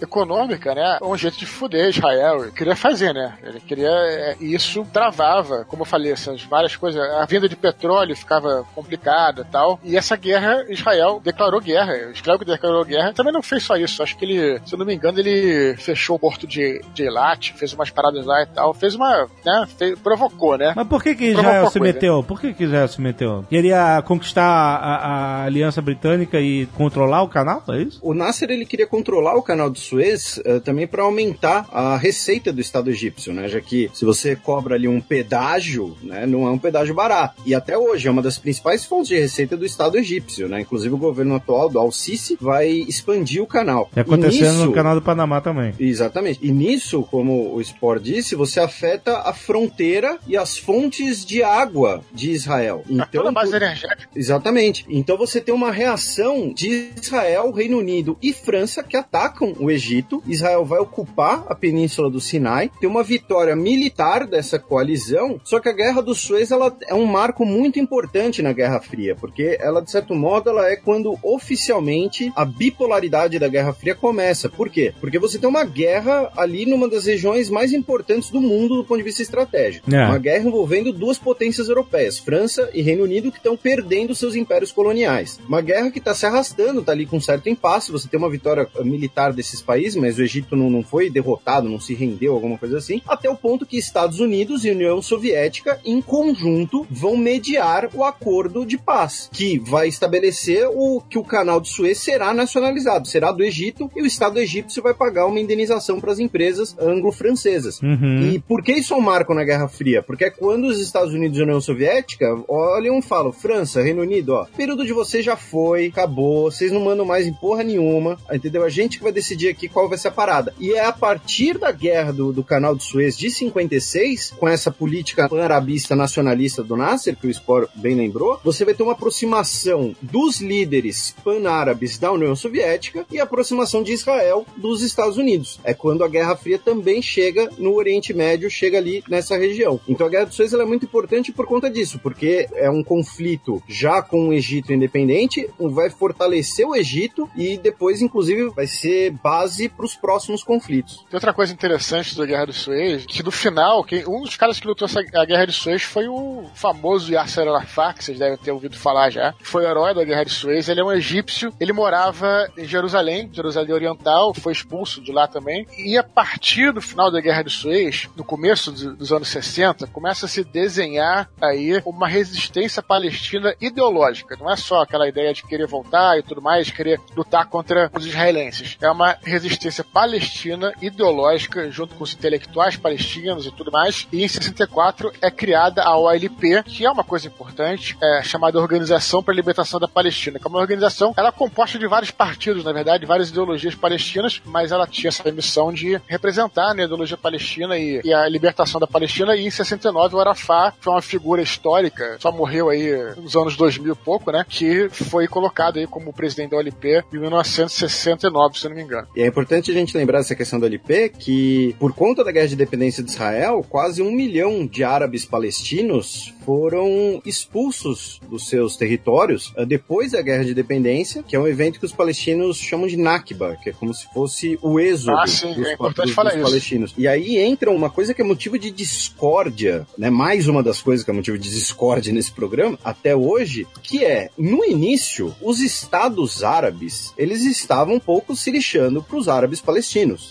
econômica, né? Um jeito de fuder Israel. Ele queria fazer, né? Ele queria. é, e Isso travava, como eu falei, essas várias coisas. A vinda de petróleo ficava complicada e tal. E essa guerra, Israel declarou guerra. Israel que declarou guerra também não fez só isso. Acho que ele, se eu não me engano, ele fechou o porto de, de Eilat, fez umas paradas lá e tal. Fez uma. né? Fez- provocou, né? Mas por que que Israel se coisa. meteu? Por que que Israel se meteu? Queria conquistar a, a aliança britânica e controlar o canal? É isso? O Nasser ele queria controlar o canal de Suez eh, também para aumentar a receita do Estado egípcio, né? Já que se você cobra ali um pedágio, né, não é um pedágio barato. E até hoje é uma das principais fontes de receita do Estado egípcio, né? Inclusive o governo atual do Al-Sisi vai expandir o canal. E acontecendo nisso- no canal do Panamá também. Exatamente. E nisso, como o Sport disse, você afeta a fronteira e as fontes de água de Israel. Toda a Então, base energética. Exatamente. Então você tem uma reação de Israel, Reino Unido e França que atacam o Egito. Israel vai ocupar a península do Sinai. Tem uma vitória militar dessa coalizão. Só que a Guerra do Suez ela é um marco muito importante na Guerra Fria, porque ela de certo modo ela é quando oficialmente a bipolaridade da Guerra Fria começa. Por quê? Porque você tem uma guerra ali numa das regiões mais importantes do mundo do ponto de vista estratégico. É. Uma guerra envolvendo duas potências europeias, França e Reino Unido, que estão perdendo seus impérios coloniais. Uma guerra que está se arrastando, está ali com certo impasse. Você tem uma vitória militar desses países, mas o Egito não, não foi derrotado, não se rendeu, alguma coisa assim, até o ponto que Estados Unidos e União Soviética, em conjunto, vão mediar o acordo de paz, que vai estabelecer o que o canal de Suez será nacionalizado, será do Egito, e o Estado egípcio vai pagar uma indenização para as empresas anglo-francesas. Uhum. E por que isso é um marco na Guerra Fria? Porque é quando os Estados Unidos e a União Soviética olham e falam, França, Reino Unido, ó, período de vocês já foi, acabou, vocês não mandam mais em porra nenhuma, entendeu? A gente que vai decidir aqui qual vai ser a parada. E é a partir da guerra do, do canal de Suez de 56, com essa política pan-arabista nacionalista do Nasser, que o Sport bem lembrou, você vai ter uma aproximação dos líderes pan-árabes da União Soviética e a aproximação de Israel dos Estados Unidos. É quando a Guerra Fria também chega no Oriente Médio, chega ali nessa região. Então a Guerra do Suez é muito importante por conta disso, porque é um conflito já com o Egito independente, vai fortalecer o Egito e depois, inclusive, vai ser base para os próximos próximos conflitos. Tem outra coisa interessante da Guerra do Suez, que no final, um dos caras que lutou a Guerra de Suez foi o famoso Yasser Arafat, que vocês devem ter ouvido falar já. Foi o herói da Guerra de Suez, ele é um egípcio, ele morava em Jerusalém, Jerusalém Oriental, foi expulso de lá também. E a partir do final da Guerra de Suez, no começo dos anos 60, começa a se desenhar aí uma resistência palestina ideológica. Não é só aquela ideia de querer voltar e tudo mais, querer lutar contra os israelenses. É uma resistência palestina ideológica junto com os intelectuais palestinos e tudo mais. E em 64 é criada a OLP, que é uma coisa importante, é chamada Organização para a Libertação da Palestina, que é uma organização, ela é composta de vários partidos, na verdade, várias ideologias palestinas, mas ela tinha essa missão de representar né, a ideologia palestina e, e a libertação da Palestina. E em 69 o Arafat foi uma figura histórica, só morreu aí nos anos 2000 e pouco, né? Que foi colocado aí como presidente da OLP em 1969, se não me engano. E é importante a gente lembrar essa questão da OLP que, por conta da guerra de independência de Israel, quase um milhão de árabes palestinos foram expulsos dos seus territórios eh, depois da guerra de independência, que é um evento que os palestinos chamam de Nakba, que é como se fosse o êxodo ah, sim, dos, é importante dos, falar dos isso. palestinos. E aí entra uma coisa que é motivo de discórdia, né? Mais uma das coisas que é motivo de discórdia nesse programa até hoje, que é no início os estados árabes eles estavam um pouco se lixando para os árabes palestinos.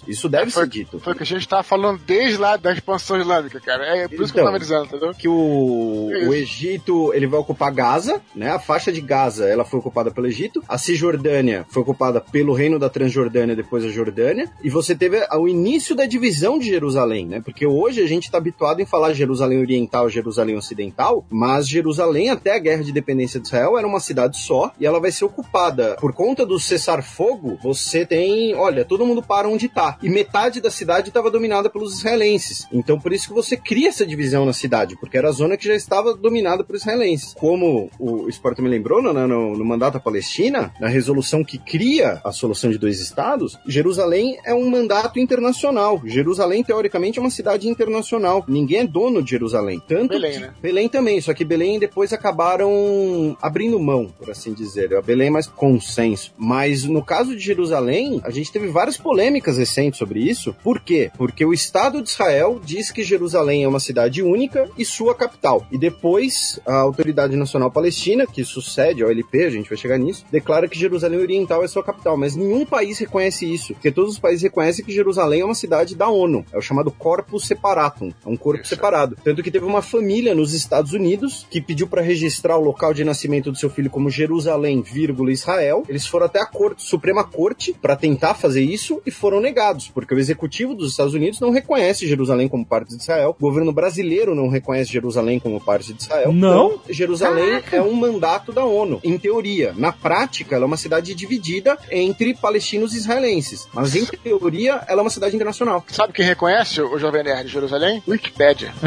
Isso deve É, foi, ser dito. Foi o que a gente estava falando desde lá da expansão islâmica, cara. É por isso que eu Então, tava dizendo, entendeu? que o, Isso. o Egito ele vai ocupar Gaza, né? A faixa de Gaza ela foi ocupada pelo Egito, a Cisjordânia foi ocupada pelo reino da Transjordânia, depois a Jordânia, e você teve o início da divisão de Jerusalém, né? Porque hoje a gente está habituado em falar Jerusalém Oriental, Jerusalém Ocidental, mas Jerusalém até a Guerra de Independência de Israel era uma cidade só e ela vai ser ocupada por conta do cessar-fogo. Você tem, olha, todo mundo para onde tá e metade da cidade estava dominada pelos israelenses. Então por isso que você cria essa divisão na cidade, porque era a zona que já estava dominada por israelenses. Como o Sport me lembrou no, no, no mandato da Palestina, na resolução que cria a solução de dois estados, Jerusalém é um mandato internacional. Jerusalém, teoricamente, é uma cidade internacional. Ninguém é dono de Jerusalém. Tanto Belém, né? Belém também, só que Belém depois acabaram abrindo mão, por assim dizer. A Belém é mais consenso. Mas no caso de Jerusalém, a gente teve várias polêmicas recentes sobre isso. Por quê? Porque o Estado de Israel diz que Jerusalém é uma cidade única e sua capital. E depois a Autoridade Nacional Palestina, que sucede a OLP, a gente vai chegar nisso, declara que Jerusalém Oriental é sua capital. Mas nenhum país reconhece isso, porque todos os países reconhecem que Jerusalém é uma cidade da ONU. É o chamado Corpus Separatum, é um corpo separado. Tanto que teve uma família nos Estados Unidos que pediu para registrar o local de nascimento do seu filho como Jerusalém, vírgula, Israel. Eles foram até a corte, Suprema Corte para tentar fazer isso e foram negados, porque o executivo dos Estados Unidos não reconhece Jerusalém como parte de Israel. O governo brasileiro não reconhece Jerusalém como parte de Israel. Não? Então, Jerusalém é um mandato da ONU, em teoria. Na prática, ela é uma cidade dividida entre palestinos e israelenses. Mas em teoria, ela é uma cidade internacional. Sabe quem reconhece o Jovem Nerd de Jerusalém? Wikipédia.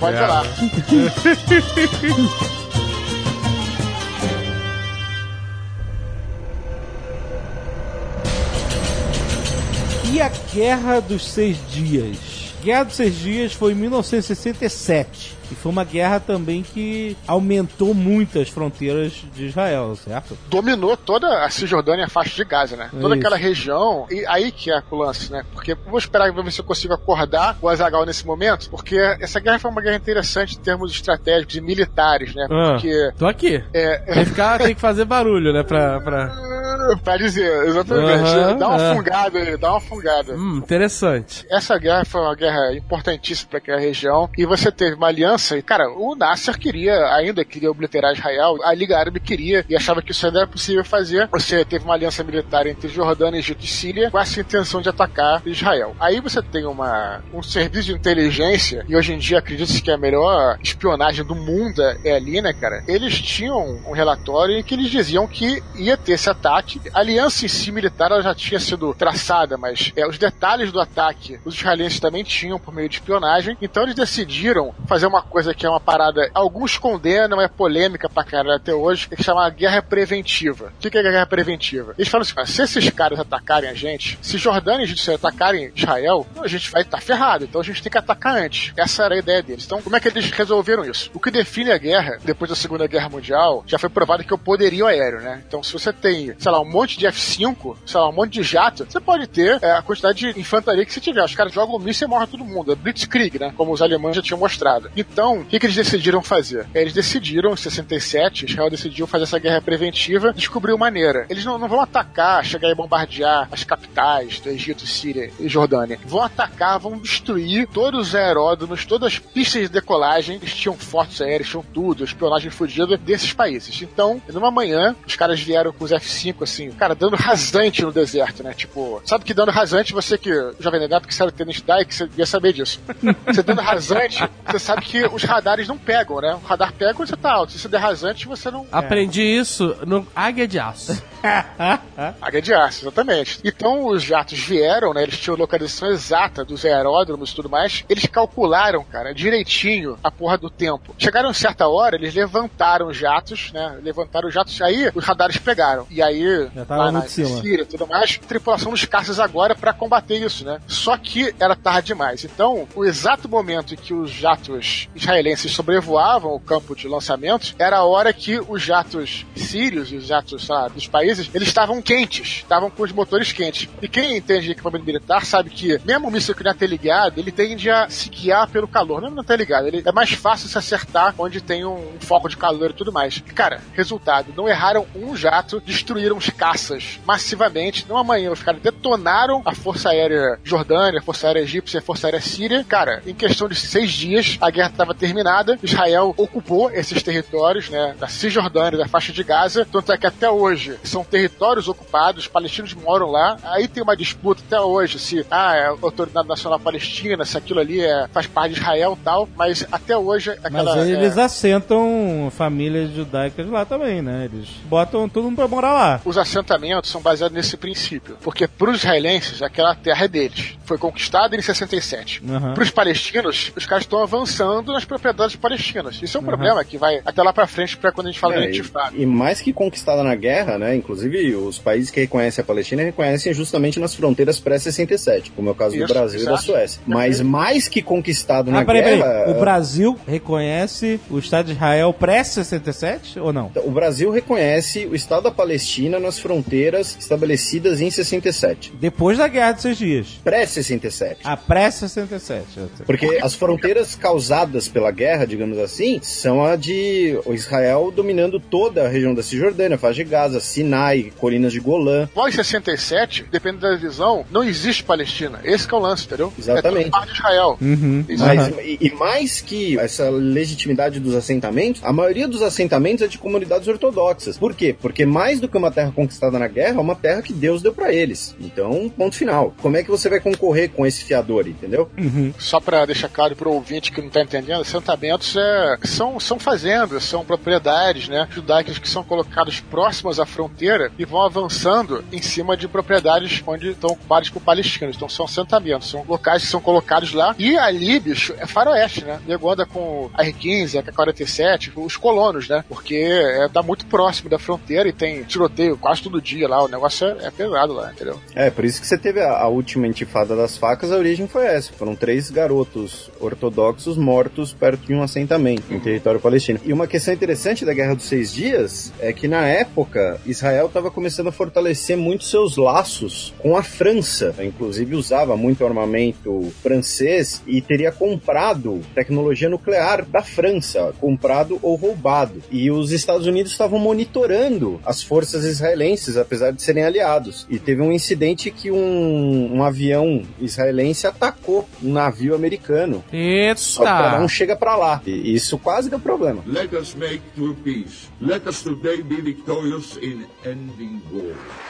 Pode falar. E a Guerra dos Seis Dias? Guerra dos Seis Dias foi em 1967. E foi uma guerra também que aumentou muito as fronteiras de Israel, certo? Dominou toda a Cisjordânia a faixa de Gaza, né? Toda Isso. aquela região. E aí que é o lance, né? Porque vou esperar ver se eu consigo acordar o Azagal nesse momento, porque essa guerra foi uma guerra interessante em termos estratégicos e militares, né? Ah. Porque. Tô aqui. É, Tem que, ficar, tem que fazer barulho, né? Pra. pra... pra dizer, exatamente. Aham, dá uma é. fungada aí, dá uma fungada. Hum, interessante. Essa guerra foi uma guerra importantíssima para aquela região e você teve uma aliança e, cara, o Nasser queria, ainda queria obliterar Israel, a Liga Árabe queria e achava que isso ainda era possível fazer. Você teve uma aliança militar entre Jordânia, Egito e Síria com essa intenção de atacar Israel. Aí você tem uma, um serviço de inteligência e hoje em dia acredita-se que é a melhor espionagem do mundo é ali, né, cara? Eles tinham um relatório em que eles diziam que ia ter esse ataque. A aliança em si militar ela já tinha sido traçada, mas é, os detalhes do ataque os israelenses também tinham por meio de espionagem. Então eles decidiram fazer uma coisa que é uma parada. Alguns condenam, é polêmica pra caralho até hoje, que é chamar guerra preventiva. O que é guerra preventiva? Eles falam assim: ah, se esses caras atacarem a gente, se Jordânia e Egito atacarem Israel, a gente vai estar ferrado. Então a gente tem que atacar antes. Essa era a ideia deles. Então, como é que eles resolveram isso? O que define a guerra, depois da Segunda Guerra Mundial, já foi provado que é o poderio aéreo, né? Então, se você tem, sei lá, um monte de F5, sei lá, um monte de jato, você pode ter é, a quantidade de infantaria que você tiver. Os caras jogam míssil e morre todo mundo. É Blitzkrieg, né? Como os alemães já tinham mostrado. Então, o que, que eles decidiram fazer? Eles decidiram, em 67, Israel decidiu fazer essa guerra preventiva, descobriu maneira. Eles não, não vão atacar, chegar e bombardear as capitais do Egito, Síria e Jordânia. Vão atacar, vão destruir todos os aeródromos, todas as pistas de decolagem. Eles tinham fortes aéreos, tinham tudo, espionagem fugida desses países. Então, numa manhã, os caras vieram com os F5, assim, cara, dando rasante no deserto, né? Tipo, sabe que dando rasante, você que, jovem negado, que sabe tênis DAI, que você devia saber disso. você dando rasante, você sabe que os radares não pegam, né? O radar pega quando você tá alto. Se você der rasante, você não. Aprendi isso no Águia de Aço. Águia de aço, exatamente. Então os jatos vieram, né? Eles tinham localização exata dos aeródromos e tudo mais. Eles calcularam, cara, direitinho a porra do tempo. Chegaram a certa hora, eles levantaram os jatos, né? Levantaram os jatos, aí os radares pegaram. E aí, Já tava lá na. Síria e tudo mais, tripulação dos caças agora pra combater isso, né? Só que era tarde demais. Então, o exato momento em que os jatos israelenses sobrevoavam o campo de lançamento era a hora que os jatos sírios e os jatos, sei lá, dos países, eles estavam quentes, estavam com os motores quentes. E quem entende de equipamento militar sabe que, mesmo o míssil que não é ligado, ele tende a se guiar pelo calor. Não é não tá ligado, ele é mais fácil se acertar onde tem um, um foco de calor e tudo mais. Cara, resultado, não erraram um jato, destruíram os caças massivamente. Numa manhã, os caras detonaram a Força Aérea Jordânia, a Força Aérea Egípcia, a Força Aérea Síria. Cara, em questão de seis dias, a guerra estava terminada. Israel ocupou esses territórios, né, da Cisjordânia, da faixa de Gaza. Tanto é que até hoje são territórios ocupados, os palestinos moram lá. Aí tem uma disputa até hoje se ah, é a Autoridade Nacional Palestina, se aquilo ali é, faz parte de Israel e tal. Mas até hoje aquela. Mas eles é, assentam famílias judaicas lá também, né? Eles botam todo mundo pra morar lá. os assentamentos são baseados nesse princípio. Porque para os israelenses, aquela terra é deles. Foi conquistada em 67. Aham. Para os palestinos, os caras estão avançando nas propriedades palestinas. Isso é um problema que vai até lá para frente para quando a gente fala É, de e, intifada. e mais que conquistada na guerra, né? Inclusive, os países que reconhecem a Palestina reconhecem justamente nas fronteiras pré-67, como é o caso Isso, do Brasil e da exato. Suécia. Mas mais que conquistado na Ah, peraí, guerra. peraí. O Brasil reconhece o Estado de Israel pré-67 ou não? O Brasil reconhece o Estado da Palestina nas fronteiras estabelecidas em 67. Depois da Guerra de Seis Dias. Pré-67. A pré-67. Porque as fronteiras causadas pela guerra, digamos assim, são a de Israel dominando toda a região da Cisjordânia, faixa de Gaza, Sinai, colinas de Golã. Pós 67, dependendo da visão, não existe Palestina. Esse que é o lance, entendeu? Exatamente. É parte de Israel. Uhum. Mas, Aham. e, e mais que essa legitimidade dos assentamentos, a maioria dos assentamentos é de comunidades ortodoxas. Por quê? Porque mais do que uma terra conquistada na guerra, é uma terra que Deus deu pra eles. Então, ponto final. Como é que você vai concorrer com esse fiador, entendeu? Só para deixar claro para o ouvinte que não está entendendo, assentamentos é, são, são fazendas, são propriedades né, judaicas que são colocadas próximas à fronteira e vão avançando em cima de propriedades onde estão ocupadas por palestinos. Então são assentamentos, são locais que são colocados lá. E ali, bicho, é faroeste, né? Nego anda com a R-15, a K-47, os colonos, né? Porque é, tá muito próximo da fronteira e tem tiroteio quase todo dia lá. O negócio é, é pesado lá, entendeu? É, por isso que você teve a, a última intifada das facas, a origem foi essa. Foram três garotos ortodoxos mortos perto de um assentamento em território palestino. E uma questão interessante da Guerra dos Seis Dias é que na época Israel estava começando a fortalecer muito seus laços com a França. Inclusive usava muito armamento francês e teria comprado tecnologia nuclear da França, comprado ou roubado. E os Estados Unidos estavam monitorando as forças israelenses, apesar de serem aliados. E teve um incidente que um, um avião israelense atacou um navio americano. Só que Eita! não chega pra lá. E isso quase deu problema. Let us make true peace. Let us today be victorious in ending war.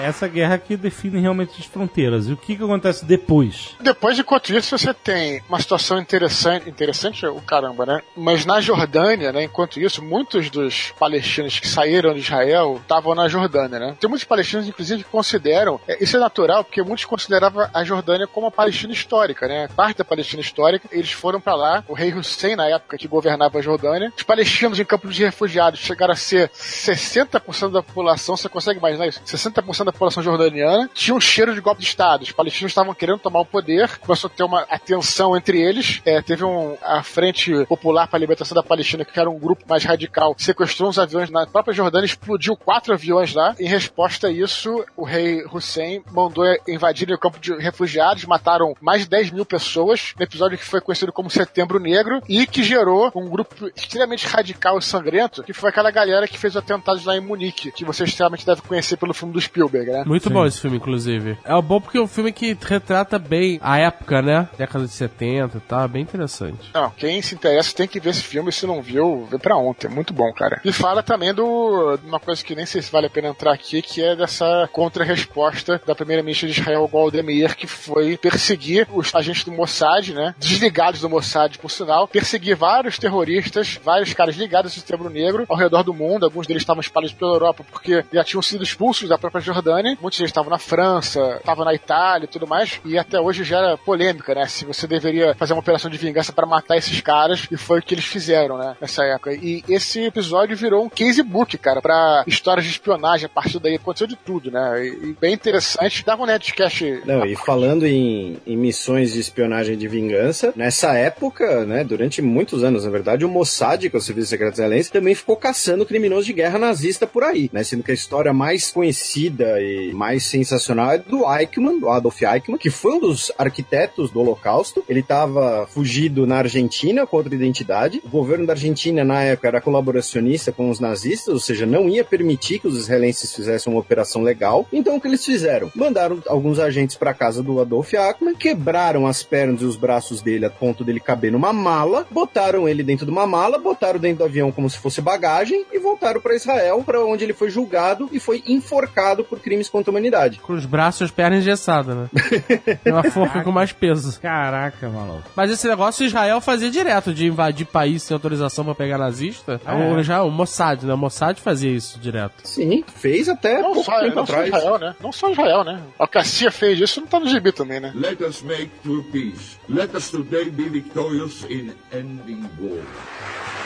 Essa guerra que define realmente as fronteiras. E o que, que acontece depois? Depois, enquanto isso, você tem uma situação interessante, interessante o caramba, né? Mas na Jordânia, né, enquanto isso, muitos dos palestinos que saíram de Israel estavam na Jordânia, né? Tem muitos palestinos, inclusive, que consideram, é, isso é natural, porque muitos consideravam a Jordânia como a Palestina histórica, né? Parte da Palestina histórica, eles foram pra lá, o rei Hussein, na época que governava a Jordânia, os palestinos em campos de refugiados chegaram a ser 60% da população, você consegue imaginar isso? 60% da população jordaniana, tinha um cheiro de golpe de Estado. Os palestinos estavam querendo tomar o poder, começou a ter uma atenção entre eles. É, teve um, a Frente Popular para a Libertação da Palestina, que era um grupo mais radical, sequestrou uns aviões na própria Jordânia, explodiu quatro aviões lá. Em resposta a isso, o rei Hussein mandou invadir o campo de refugiados, mataram mais de 10 mil pessoas, no episódio que foi conhecido como Setembro Negro, e que gerou um grupo extremamente radical e sangrento, que foi aquela galera que fez os atentados lá em Munique, que você extremamente deve conhecer pelo filme do Spielberg, né? Muito Sim. bom esse filme, inclusive. É bom porque é um filme que retrata bem a época, né? Década de 70 e tá? tal, bem interessante. Não, quem se interessa tem que ver esse filme, se não viu, vê pra ontem, é muito bom, cara. E fala também do uma coisa que nem sei se vale a pena entrar aqui, que é dessa contra-resposta da primeira-ministra de Israel, Goldemir, que foi perseguir os agentes do Mossad, né? Desligados do Mossad, por sinal, perseguir vários terroristas, vários caras ligados ao Setembro Negro ao redor do mundo. Alguns deles estavam espalhados pela Europa porque já tinham sido expulsos da própria Jordânia. Muitos deles estavam na França, estavam na Itália e tudo mais. E até hoje gera polêmica, né? Se você deveria fazer uma operação de vingança para matar esses caras. E foi o que eles fizeram, né? Nessa época. E esse episódio virou um casebook, cara, para histórias de espionagem. A partir daí aconteceu de tudo, né? E, bem interessante. Dava um netcast. Não, e falando em, em missões de espionagem de vingança, nessa época, né? Durante muitos anos, na verdade, o Mossad, que é o Serviço Secreto Israelense, também ficou caçando criminosos de guerra nazista por aí, né? Sendo que a história mais conhecida e mais sensacional é do Eichmann, do Adolf Eichmann, que foi um dos arquitetos do Holocausto. Ele estava fugido na Argentina com outra identidade. O governo da Argentina, na época, era colaboracionista com os nazistas, ou seja, não ia permitir que os israelenses fizessem uma operação legal. Então, o que eles fizeram? Mandaram alguns agentes para casa do Adolf Eichmann, quebraram as pernas e os braços dele a ponto dele caber numa mala, botaram ele dentro de uma mala, botaram dentro do avião como se fosse bagagem e voltaram para Israel, para onde ele foi julgado e foi enforcado por crimes contra a humanidade. Com os braços e as pernas engessadas, né? uma forca com mais peso. Caraca, maluco. Mas esse negócio Israel fazia direto, de invadir país sem autorização para pegar nazista. É. O, já, o Mossad, né? O Mossad fazia isso direto. Sim, fez até não pouco só, tempo não atrás. Só Israel, né? Não só Israel, né? A Cassia fez isso, não tá no gibi também, né? Let us make true peace. Let us today be victorious in ending war.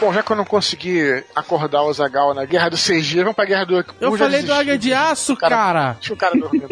Bom, já que eu não consegui acordar o Zagal na Guerra do Seis vamos pra Guerra do Eu falei do Águia de Aço, cara. Deixa o cara dormindo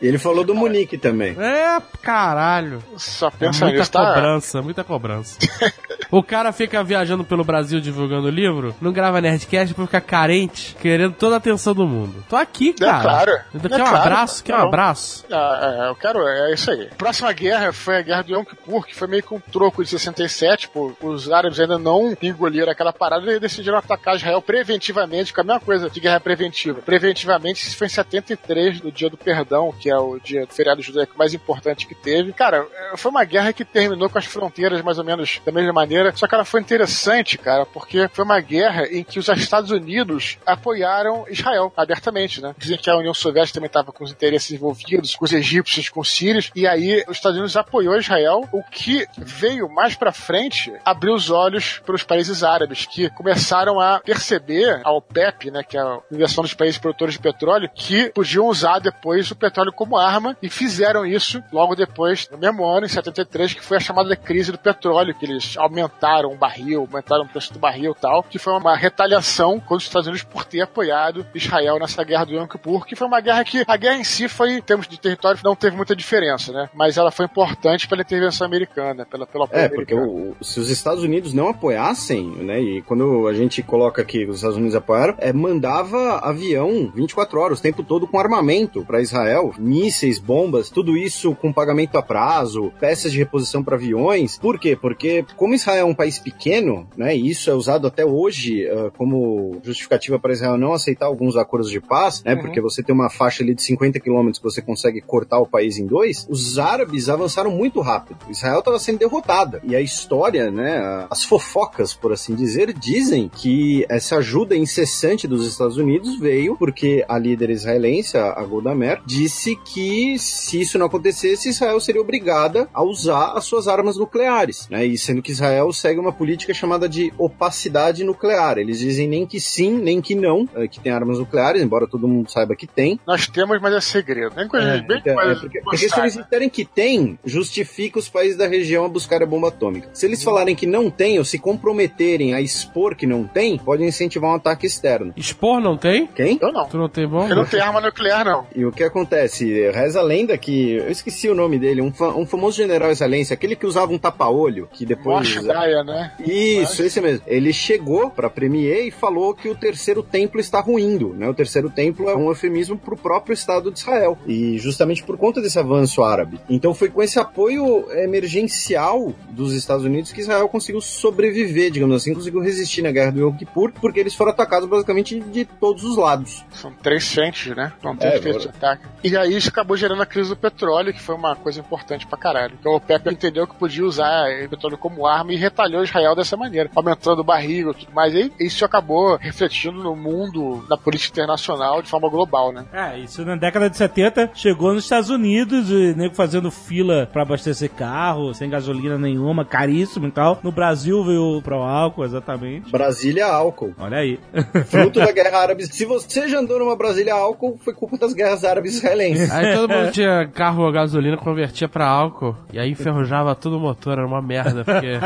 E ele falou do Munique também. É, caralho. Só pensa é muita nisso, tá? cobrança, muita cobrança. o cara fica viajando pelo Brasil divulgando livro, não grava Nerdcast pra ficar carente, querendo toda a atenção do mundo. Tô aqui, é cara. É claro. Quer é um claro. abraço? Quer um abraço? Ah, é, eu quero, é isso aí. Próxima guerra foi a Guerra do Yom Kippur, que foi meio que um troco de 67, pô. Os árabes ainda não engoliram aquela parada e decidiram atacar Israel preventivamente, com a mesma coisa de guerra preventiva. Preventivamente, isso foi em 73, no dia do perdão, que é o dia do feriado judaico mais importante que teve. Cara, é, foi uma guerra que terminou com as fronteiras mais ou menos da mesma maneira, só que ela foi interessante, cara, porque foi uma guerra em que os Estados Unidos apoiaram Israel abertamente, né? Dizem que a União Soviética também estava com os interesses envolvidos, com os egípcios, com os sírios, e aí os Estados Unidos apoiou Israel, o que veio mais para frente abriu os olhos para os países árabes, que começaram a perceber a OPEP, né, que é a Organização dos Países Produtores de Petróleo, que podiam usar depois o petróleo como arma e fizeram isso logo depois, no mesmo ano, em 73, que foi a chamada crise do petróleo, que eles aumentaram o barril, aumentaram o preço do barril e tal, que foi uma retaliação contra os Estados Unidos por ter apoiado Israel nessa guerra do Yom Kippur, que foi uma guerra que a guerra em si foi, em termos de território, não teve muita diferença, né? Mas ela foi importante pela intervenção americana, pela, pela É, porque o, se os Estados Unidos não apoiassem, né, e quando a gente coloca aqui os Estados Unidos apoiaram, é, mandava avião 24 horas, o tempo todo com armamento para Israel, mísseis, bombas, tudo isso com pagamento a prazo, peças de reposição para aviões. Por quê? Porque como Israel é um país pequeno, né, e isso é usado até hoje uh, como justificativa para Israel não aceitar alguns acordos de paz, né, uhum. porque você tem uma faixa ali de 50 quilômetros que você consegue cortar o país em dois, os árabes avançaram muito rápido. Israel estava sendo derrotada. E a história, né, as fofocas, por assim dizer, dizem que essa ajuda incessante dos Estados Unidos veio porque a líder israelense, a Golda Meir, disse que se isso não acontecesse, Israel seria obrigada a usar as suas armas nucleares, né? E sendo que Israel segue uma política chamada de opacidade nuclear. Eles dizem nem que sim, nem que não, é, que tem armas nucleares, embora todo mundo saiba que tem. Nós temos, mas é segredo. Nem coisa bem É, coisa é, porque, porque se eles disserem que tem, justifica os países da região a buscar a bomba atômica. Se eles falarem que não tem, ou se comprometerem a expor que não tem, pode incentivar um ataque externo. Expor não tem? Quem? Eu não. Tu não tem Eu bomba? não tenho arma nuclear, não. E o que acontece? Reza a lenda que. Eu esqueci o nome dele, um, fa- um famoso general israelense, aquele que usava um tapa-olho, que depois. Moshe Daia, né? Isso, esse mesmo. Ele chegou pra Premier e falou que o terceiro templo está ruindo, né? O terceiro templo é um eufemismo pro próprio Estado de Israel. E justamente por conta desse avanço árabe. Então foi com esse apoio emergencial dos Estados Unidos que Israel conseguiu sobreviver, digamos assim, conseguiu resistir na guerra do Yom Kippur, porque eles foram atacados basicamente de todos os lados. São três frentes, né? São É, três frentes de ataque. E aí isso acabou gerando a crise do petróleo, que foi uma coisa importante pra caralho. Então o OPEP entendeu que podia usar o petróleo como arma e retalhou Israel dessa maneira, aumentando o barril e tudo mais. E isso acabou refletindo no mundo, na política internacional, de forma global, né? É, isso na década de 70 chegou nos Estados Unidos, e nego fazendo fila pra abastecer carro, sem gasolina nenhuma, caríssimo e tal. No Brasil veio pro álcool, exatamente. Brasília álcool. Olha aí. Fruto da guerra árabe. Se você já andou numa Brasília álcool, foi culpa das guerras árabes israelenses. Aí todo mundo tinha carro a gasolina, convertia pra álcool, e aí enferrujava todo o motor, era uma merda, porque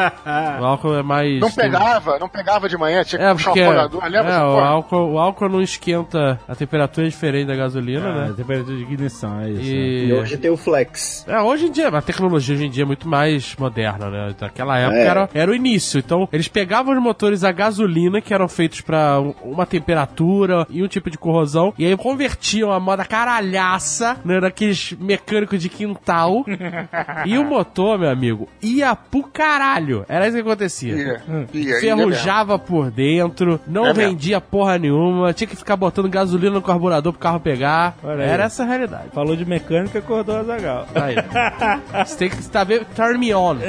o álcool é mais... Não pegava, não pegava de manhã, tinha que É, puxar porque o lembra? é, o, álcool, o álcool não esquenta a temperatura é diferente da gasolina, Ah, né? temperatura de ignição, é isso. E E... hoje tem o Flex. É, hoje em dia, a tecnologia hoje em dia é muito mais moderna, né? Naquela época É. era, era o início. Então, eles pegavam os motores a gasolina, que eram feitos pra um- uma temperatura e um tipo de corrosão, e aí convertiam a moda caralhaça, né? Daqueles mecânicos de quintal. e o motor, meu amigo, ia pro caralho. Era isso que acontecia. Ia, ia, ia Ferrujava por dentro, não É mesmo. vendia porra nenhuma, tinha que ficar botando gasolina no carburador pro carro pegar. Olha aí. Era essa a realidade. Falou de mecânica, acordou a Zagal. Aí. Você tem que estar vendo. Turn me on.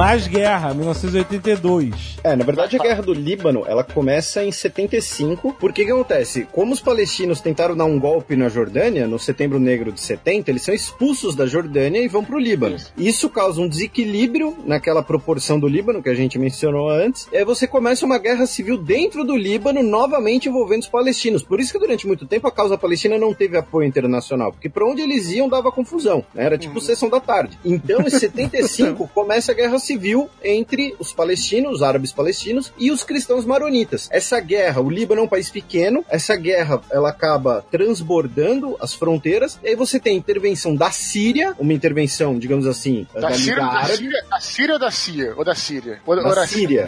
Mais guerra, 1982. É, na verdade a guerra do Líbano, ela começa em 75, porque o que acontece? Como os palestinos tentaram dar um golpe na Jordânia, no Setembro Negro de 70, eles são expulsos da Jordânia e vão pro Líbano. Isso causa um desequilíbrio naquela proporção do Líbano que a gente mencionou antes, e aí você começa uma guerra civil dentro do Líbano, novamente envolvendo os palestinos. Por isso que durante muito tempo a causa palestina não teve apoio internacional, porque pra onde eles iam dava confusão, né? era tipo sessão da tarde. Então, em 75, começa a guerra civil entre os palestinos, os árabes palestinos e os cristãos maronitas. Essa guerra, o Líbano é um país pequeno, essa guerra ela acaba transbordando as fronteiras, e aí você tem a intervenção da Síria, uma intervenção, digamos assim, da, Da Liga Síria, da Árabe, Síria, da Síria ou da Síria? Ou da Síria? Ou da ou da Síria.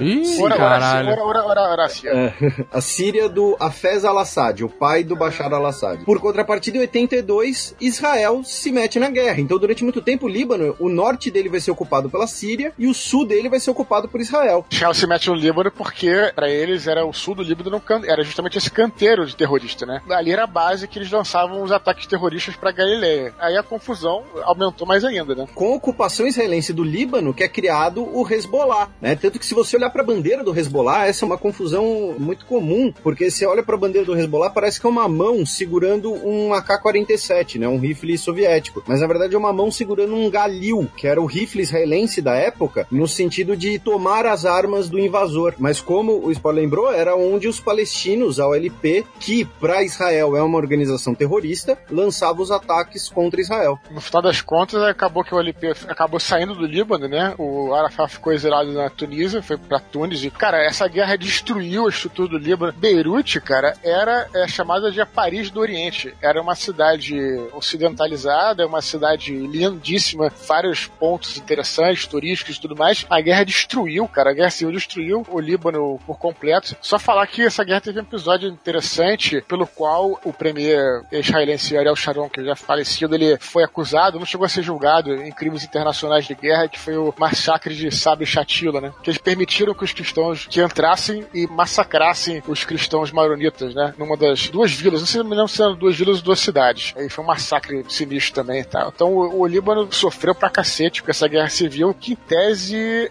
A Síria do Hafez al-Assad, o pai do Bashar al-Assad. Por contrapartida, em 82, Israel se mete na guerra. Então, durante muito tempo, o Líbano, o norte dele vai ser ocupado pela Síria e o sul dele vai ser ocupado por Israel. Israel se mete no Líbano porque, pra eles, era o sul do Líbano, era justamente esse canteiro de terrorista, né? Ali era a base que eles lançavam os ataques terroristas pra Galileia. Aí a confusão aumentou mais ainda, né? Com a ocupação israelense do Líbano, que é criado o Hezbollah, né? Tanto que se você olhar para a bandeira do Hezbollah, essa é uma confusão muito comum, porque você olha para a bandeira do Hezbollah, parece que é uma mão segurando um AK-47, né? Um rifle soviético. Mas na verdade é uma mão segurando um Galil, que era o rifle israelense da época, no sentido de tomar as armas do invasor. Mas como o spoiler lembrou, era onde os palestinos, a OLP, que para Israel é uma organização terrorista, lançava os ataques contra Israel. No final das contas, acabou que o LP acabou saindo do Líbano, né? O Arafat ficou exilado na Tunísia, foi pra Tunis. E, cara, essa guerra destruiu a estrutura do Líbano. Beirute, cara, era é, chamada de a Paris do Oriente. Era uma cidade ocidentalizada, uma cidade lindíssima, vários pontos interessantes, turísticos tudo mais. A guerra destruiu, cara. A guerra civil destruiu o Líbano por completo. Só falar que essa guerra teve um episódio interessante pelo qual o premier israelense Ariel Sharon, que já falecido, ele foi acusado, não chegou a ser julgado em crimes internacionais de guerra, que foi o massacre de Sabra e Shatila, né? Que eles permitiram que os cristãos que entrassem e massacrassem os cristãos maronitas, né? Numa das duas vilas, não sei se não se eram duas vilas ou duas cidades. Aí foi um massacre sinistro também, tá? Então o, o Líbano sofreu pra cacete com essa guerra civil, que em tese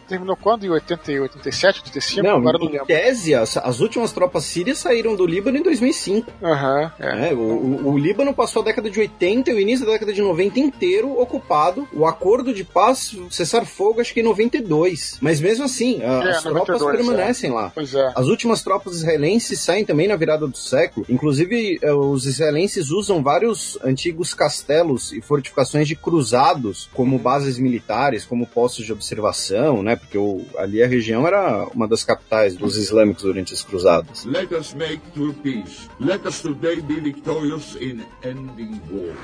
terminou quando? Em 80, 87? 87, 85, Não, agora não em lembro. tese, as, as últimas tropas sírias saíram do Líbano em 2005. Aham, é. É, o, o- o Líbano passou a década de 80 e o início da década de 90 inteiro ocupado. O acordo de paz, cessar fogo, acho que em 92. Mas mesmo assim, a- É, as tropas 92, permanecem lá. Pois é. As últimas tropas israelenses saem também na virada do século. Inclusive, eh, os israelenses usam vários antigos castelos e fortificações de cruzados como bases militares, como postos de observação, né? Porque o- ali a região era uma das capitais dos islâmicos durante as cruzadas. Let us make true peace. Let us today be victorious in ending war.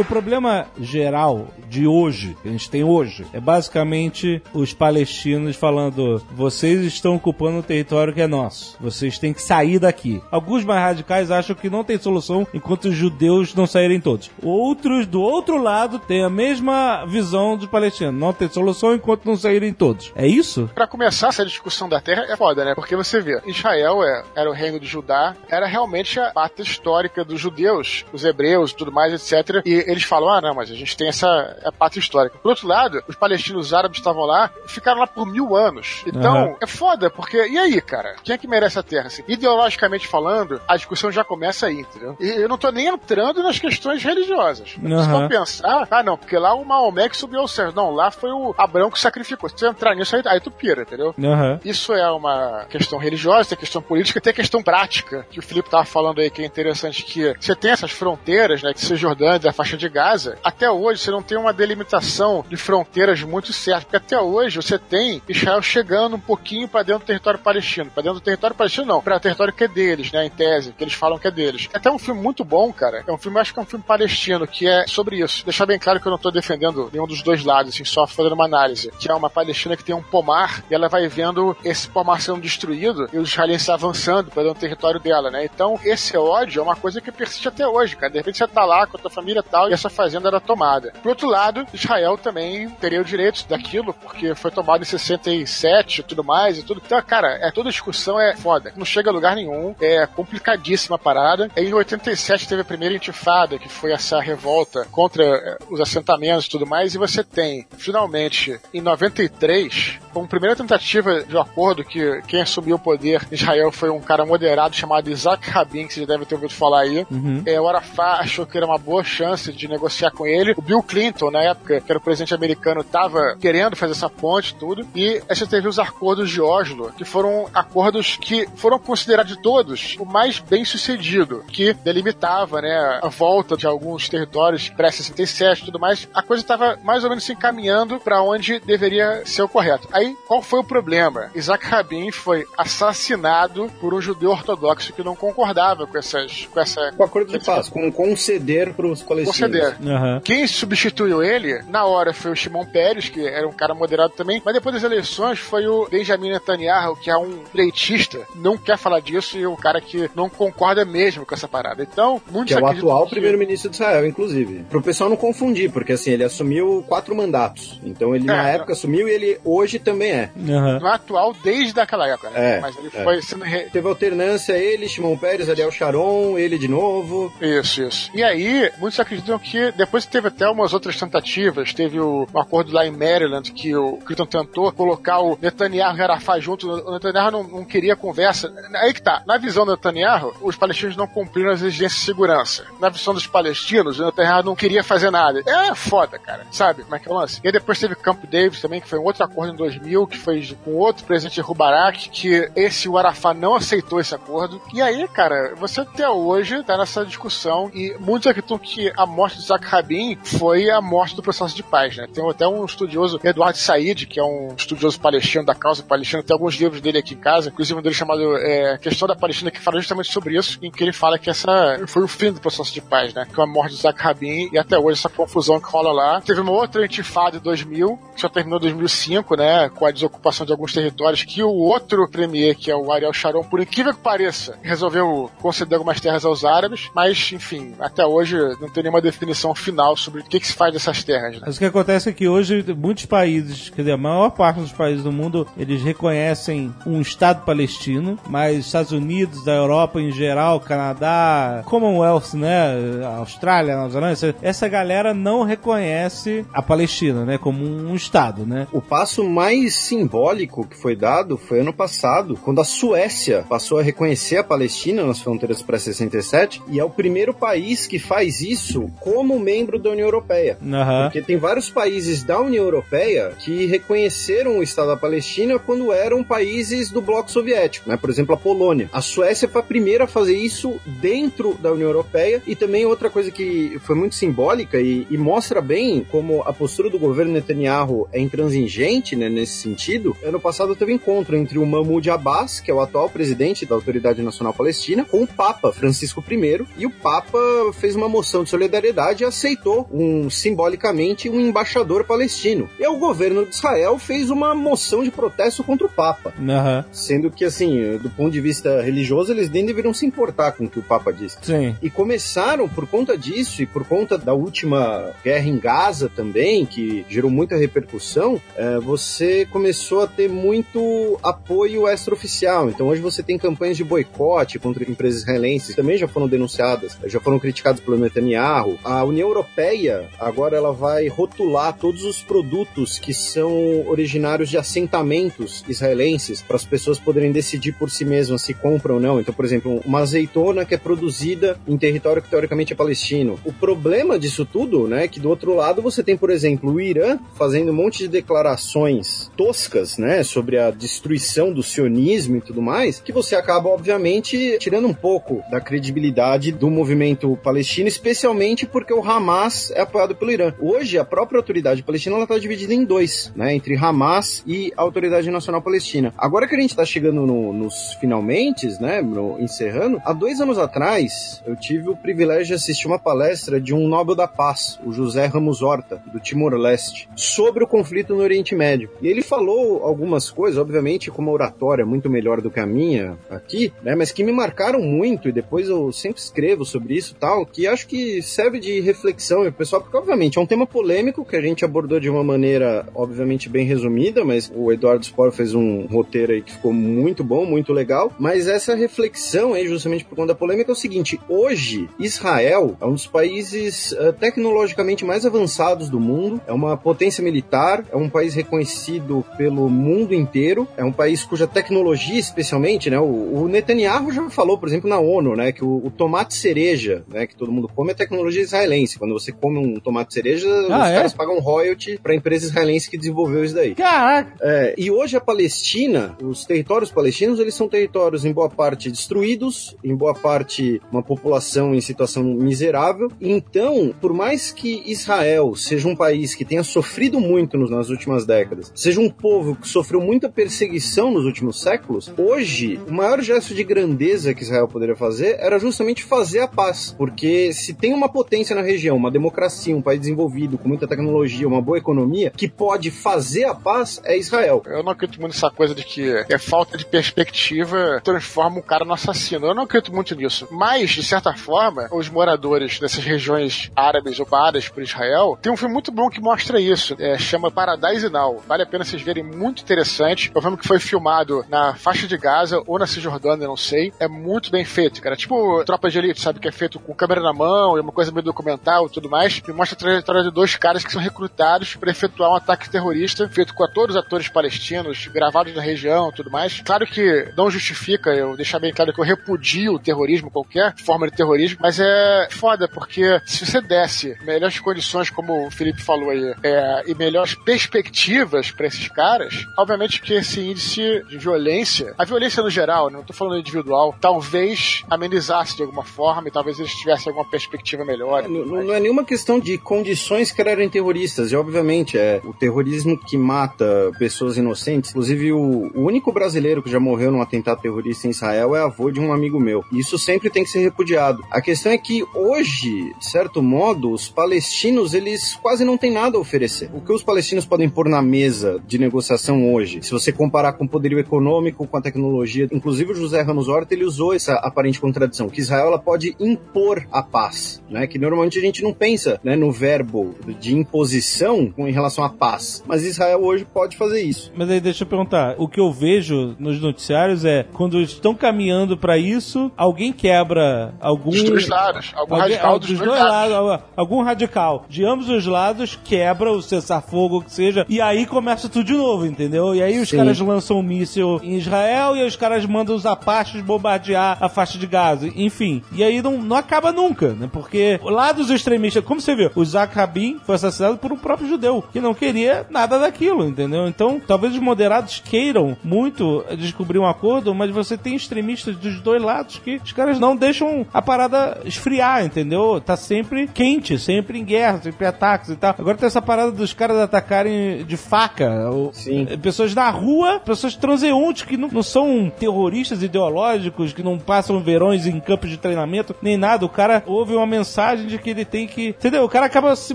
O problema geral de hoje, que a gente tem hoje, é basicamente os palestinos falando: vocês estão ocupando um território que é nosso, vocês têm que sair daqui. Alguns mais radicais acham que não tem solução enquanto os judeus não saírem todos. Outros, do outro lado, têm a mesma visão dos palestinos: não tem solução enquanto não saírem todos. É isso? Pra começar essa discussão da terra é foda, né? Porque você vê, Israel é- era o reino de Judá, era realmente a pátria histórica dos judeus, dos hebreus tudo mais, etc. E eles falam, ah, não, mas a gente tem essa a pátria histórica. Por outro lado, os palestinos árabes estavam lá, ficaram lá por mil anos. Então, Aham. é foda, porque, e aí, cara? Quem é que merece a terra? Assim, ideologicamente falando, a discussão já começa aí, entendeu? E eu não tô nem entrando nas questões religiosas. Se Aham. for pensar, ah, não, porque lá o Maomé que subiu ao céu. Não, lá foi o Abraão que sacrificou. Se tu entrar nisso, aí, aí tu pira, entendeu? Aham. Isso é uma questão religiosa, tem questão política, tem questão prática, que o Felipe tava falando aí que é interessante, que você tem essas fronteiras, né, que Cisjordânia, da faixa de Gaza, até hoje você não tem uma delimitação de fronteiras muito certa, porque até hoje você tem Israel chegando um pouquinho para dentro do território palestino, para dentro do território palestino não, para o território que é deles, né, em tese, que eles falam que é deles. É até um filme muito bom, cara, é um filme, acho que é um filme palestino, que é sobre isso. Deixar bem claro que eu não tô defendendo nenhum dos dois lados, assim, só fazendo uma análise, que é uma palestina que tem um pomar, e ela vai vendo esse pomar sendo destruído, e os israelenses avançando para dentro do território dela, né, então esse ódio é uma coisa que persiste até hoje, cara, de repente você tá lá com a tua família e tal, e essa fazenda era tomada. Por outro lado, Israel também teria o direito daquilo, porque foi tomado em 67 e tudo mais e tudo. Então, cara, é toda discussão é foda. Não chega a lugar nenhum, é complicadíssima a parada. Em 87 teve a primeira intifada, que foi essa revolta contra eh, os assentamentos e tudo mais, e você tem, finalmente, em 93, como primeira tentativa de acordo que quem assumiu o poder em Israel foi um cara moderado chamado Isaac Rabin, que vocês devem ter ouvido falar aí. É, o Arafat achou que era uma boa chance de negociar com ele. O Bill Clinton, na época, que era o presidente americano, estava querendo fazer essa ponte e tudo. E aí você teve os acordos de Oslo, que foram acordos que foram considerados de todos o mais bem sucedido, que delimitava né, a volta de alguns territórios pré-67 e tudo mais. A coisa estava mais ou menos se encaminhando para onde deveria ser o correto. Aí, qual foi o problema? Isaac Rabin foi assassinado por um judeu ortodoxo que não concordava com essas com essa Com acordo de paz, com conceder para os palestinos. Conceder. Aham. Quem substituiu ele, na hora, foi o Shimon Peres, que era um cara moderado também, mas depois das eleições foi o Benjamin Netanyahu, que é um direitista, não quer falar disso e é um cara que não concorda mesmo com essa parada. Então, muitos Que é o atual que- primeiro-ministro de Israel, inclusive. Pro pessoal não confundir, porque assim, ele assumiu quatro mandatos. Então ele na É. época assumiu e ele hoje também é. Aham. Não é atual desde aquela época, né? É, mas ele é. foi sendo re- Teve alternância ele, Shimon Peres, Ariel Sharon, ele de novo. Isso, isso. E aí, muitos acreditam que depois teve até umas outras tentativas. Teve o, um acordo lá em Maryland que o Clinton tentou colocar o Netanyahu e Arafat junto. O Netanyahu não, não queria conversa. Aí que tá. Na visão do Netanyahu, os palestinos não cumpriram as exigências de segurança. Na visão dos palestinos, o Netanyahu não queria fazer nada. É foda, cara. Sabe como é que é o lance? E depois teve Camp David também, que foi um outro acordo em 2000, que foi com outro presidente Rubarak, que esse o Arafat não aceitou esse acordo. E aí, cara, você até hoje tá nessa discussão e muitos acreditam que a morte de Isaac Rabin foi a morte do processo de paz, né? Tem até um estudioso, Eduardo Said, que é um estudioso palestino da causa palestina, tem alguns livros dele aqui em casa, inclusive um dele chamado é, Questão da Palestina, que fala justamente sobre isso, em que ele fala que essa foi o fim do processo de paz, né? É a morte de Isaac Rabin e até hoje essa confusão que rola lá. Teve uma outra intifada em 2000, que só terminou em 2005, né? Com a desocupação de alguns territórios, que o outro premier, que é o Ariel Sharon, por incrível que pareça, resolveu conceder algumas terras aos árabes, mas, enfim, até hoje não tem nenhuma definição final sobre o que, que se faz dessas terras. Né? Mas o que acontece é que hoje muitos países, quer dizer, a maior parte dos países do mundo, eles reconhecem um Estado palestino, mas Estados Unidos, da Europa em geral, Canadá, Commonwealth, né, Austrália, Nova Zelândia, essa galera não reconhece a Palestina, né, como um Estado, né? O passo mais simbólico que foi dado foi ano passado, quando a Suécia passou a reconhecer a Palestina nas fronteiras pré-67 e é o primeiro país que faz isso como membro da União Europeia. Aham. Porque tem vários países da União Europeia que reconheceram o Estado da Palestina quando eram países do bloco soviético, né? Por exemplo, a Polônia. A Suécia foi a primeira a fazer isso dentro da União Europeia e também outra coisa que foi muito simbólica e, e mostra bem como a postura do governo Netanyahu é intransigente, né, nesse sentido. Ano passado teve encontro entre o Mahmoud Abbas, que é o atual presidente da Autoridade Nacional Palestina, com o Papa Francisco I, e o Papa fez uma moção de solidariedade e aceitou um simbolicamente um embaixador palestino. E o governo de Israel fez uma moção de protesto contra o Papa. Aham. Sendo que, assim, do ponto de vista religioso, eles nem deveriam se importar com o que o Papa disse. Sim. E começaram, por conta disso e por conta da última guerra em Gaza também, que gerou muita repercussão, eh, você começou a ter muito apoio extraoficial. Então hoje você tem campanhas de boicote contra empresas israelenses, também já foram denunciadas, já foram criticadas pelo Netanyahu. A União Europeia agora ela vai rotular todos os produtos que são originários de assentamentos israelenses para as pessoas poderem decidir por si mesmas se compram ou não. Então, por exemplo, uma azeitona que é produzida em território que teoricamente é palestino. O problema disso tudo, né, é que do outro lado você tem, por exemplo, o Irã fazendo um monte de declarações toscas, né, sobre a destruição do sionismo e tudo mais, que você acaba, obviamente, tirando um pouco da credibilidade do movimento palestino, especialmente porque o Hamas é apoiado pelo Irã. Hoje, a própria autoridade palestina está dividida em dois, né, entre Hamas e a Autoridade Nacional Palestina. Agora que a gente está chegando no- nos finalmente, né, no- encerrando, há dois anos atrás, eu tive o privilégio de assistir uma palestra de um Nobel da Paz, o José Ramos Horta, do Timor-Leste, sobre o conflito no Oriente Médio. E ele falou algumas coisas, obviamente com uma oratória muito melhor do que a minha aqui, né, mas que me marcaram muito, e depois eu sempre escrevo sobre isso tal, que acho que serve de reflexão pessoal, porque obviamente é um tema polêmico que a gente abordou de uma maneira, obviamente, bem resumida, mas o Eduardo Spor fez um roteiro aí que ficou muito bom, muito legal. Mas essa reflexão aí, justamente por conta da polêmica, é o seguinte: hoje, Israel é um dos países eh, tecnologicamente mais avançados do mundo, é uma potência militar, é um país reconhecido pelo mundo inteiro, é um país cuja tecnologia, especialmente, né? O, o Netanyahu já falou, por exemplo, na ONU, né, que o, o tomate cereja, né, que todo mundo come, é tecnologia israelense. Quando você come um tomate cereja, Ah, os é? caras pagam royalty para a empresa israelense que desenvolveu isso daí. Caraca! É, e hoje a Palestina, os territórios palestinos, eles são territórios em boa parte destruídos, em boa parte uma população em situação miserável. Então, por mais que Israel seja um país que tenha sofrido muito nos- nas últimas décadas, seja um povo que sofreu muita perseguição nos últimos séculos, hoje o maior gesto de grandeza que Israel poderia fazer era justamente fazer a paz. Porque se tem uma potência na região, uma democracia, um país desenvolvido, com muita tecnologia, uma boa economia, que pode fazer a paz, é Israel. Eu não acredito muito nessa coisa de que é falta de perspectiva transforma o cara no assassino. Eu não acredito muito nisso. Mas, de certa forma, os moradores dessas regiões árabes ocupadas por Israel, tem um filme muito bom que mostra isso. É, chama Paradise Now. Vale a pena vocês verem, muito interessante. É um filme que foi filmado na faixa de Gaza ou na Cisjordânia, não sei. É muito bem feito, cara. Tipo Tropa de Elite, sabe? Que é feito com câmera na mão e uma coisa meio documental e tudo mais. E mostra a trajetória de dois caras que são recrutados para efetuar um ataque terrorista feito com todos os atores palestinos, gravados na região e tudo mais. Claro que não justifica eu deixar bem claro que eu repudio o terrorismo, qualquer forma de terrorismo, mas é foda, porque se você desse melhores condições, como o Felipe falou aí, é, e melhores perspectivas para esses caras, obviamente que esse índice de violência, a violência no geral, não tô falando individual, talvez amenizasse de alguma forma e talvez eles tivessem alguma perspectiva melhor. Não, não- não é nenhuma questão de condições criarem terroristas, e obviamente é o terrorismo que mata pessoas inocentes. Inclusive, o, o único brasileiro que já morreu num atentado terrorista em Israel é avô de um amigo meu. E isso sempre tem que ser repudiado. A questão é que hoje, de certo modo, os palestinos eles quase não têm nada a oferecer. O que os palestinos podem pôr na mesa de negociação hoje, se você comparar com o poderio econômico, com a tecnologia, inclusive o José Ramos Horta ele usou essa aparente contradição, que Israel ela pode impor a paz, né? Que normalmente a gente não pensa né, no verbo de imposição com em relação à paz. Mas Israel hoje pode fazer isso. Mas aí deixa eu perguntar, o que eu vejo nos noticiários é quando estão caminhando pra isso, alguém quebra algum Dos dois lados. Algum Alguém- radical ah, dos, dois lados. lados, algum radical de ambos os lados quebra o cessar-fogo, o que seja, e aí começa tudo de novo, entendeu? E aí os Sim. caras lançam um míssil em Israel e aí os caras mandam os apaches bombardear a faixa de Gaza, enfim. E aí não, não acaba nunca, né? Porque lá dos extremistas, como você viu, o Isaac Rabin foi assassinado por um próprio judeu, que não queria nada daquilo, entendeu? Então, talvez os moderados queiram muito descobrir um acordo, mas você tem extremistas dos dois lados que os caras não deixam a parada esfriar, entendeu? Tá sempre quente, sempre em guerra, sempre ataques e tal. Agora tem essa parada dos caras atacarem de faca, ou, Sim. pessoas na rua, pessoas transeuntes que não, não são terroristas ideológicos, que não passam verões em campos de treinamento, nem nada. O cara ouve uma mensagem de que ele tem que. Entendeu? O cara acaba se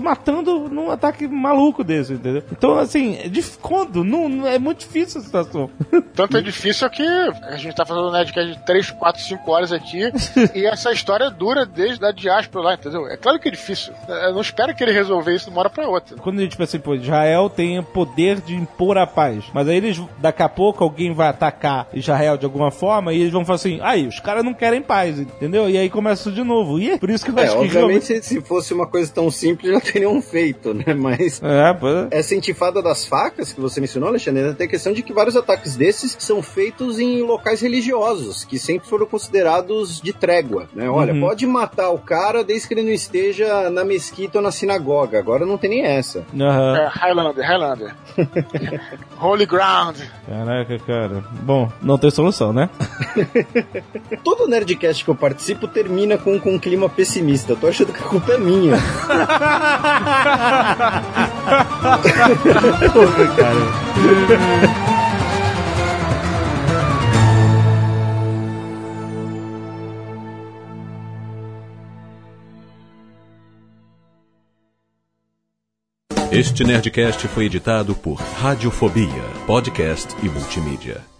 matando num ataque maluco desse, entendeu? Então, assim, é de quando? Não, não- é muito difícil a situação. Tanto é difícil que a gente tá fazendo Nerdcast de 3, 4, 5 horas aqui e essa história dura desde a diáspora lá, entendeu? É claro que é difícil. Eu não espero que ele resolver isso de uma hora pra outra. Quando a gente pensa assim, pô, Israel tem poder de impor a paz, mas aí eles, daqui a pouco, alguém vai atacar Israel de alguma forma e eles vão falar assim, aí, os caras não querem paz, entendeu? E aí começa tudo de novo. E é por isso que eu É, acho que obviamente, se, se fosse uma coisa tão simples, já teriam feito, né? Mas É, pô. essa intifada das facas que você mencionou, Alexandre, tem a questão de que vários ataques desses são feitos em locais religiosos, que sempre foram considerados de trégua, né? Olha, Uhum. pode matar o cara desde que ele não esteja na mesquita ou na sinagoga. Agora não tem nem essa. Aham. É, Highlander, Highlander. Holy Ground. Caraca, cara. Bom, não tem solução, né? Todo Nerdcast que eu participo termina com, com um clima pessimista. Eu tô achando que a culpa é minha. Este Nerdcast foi editado por Radiofobia, podcast e multimídia.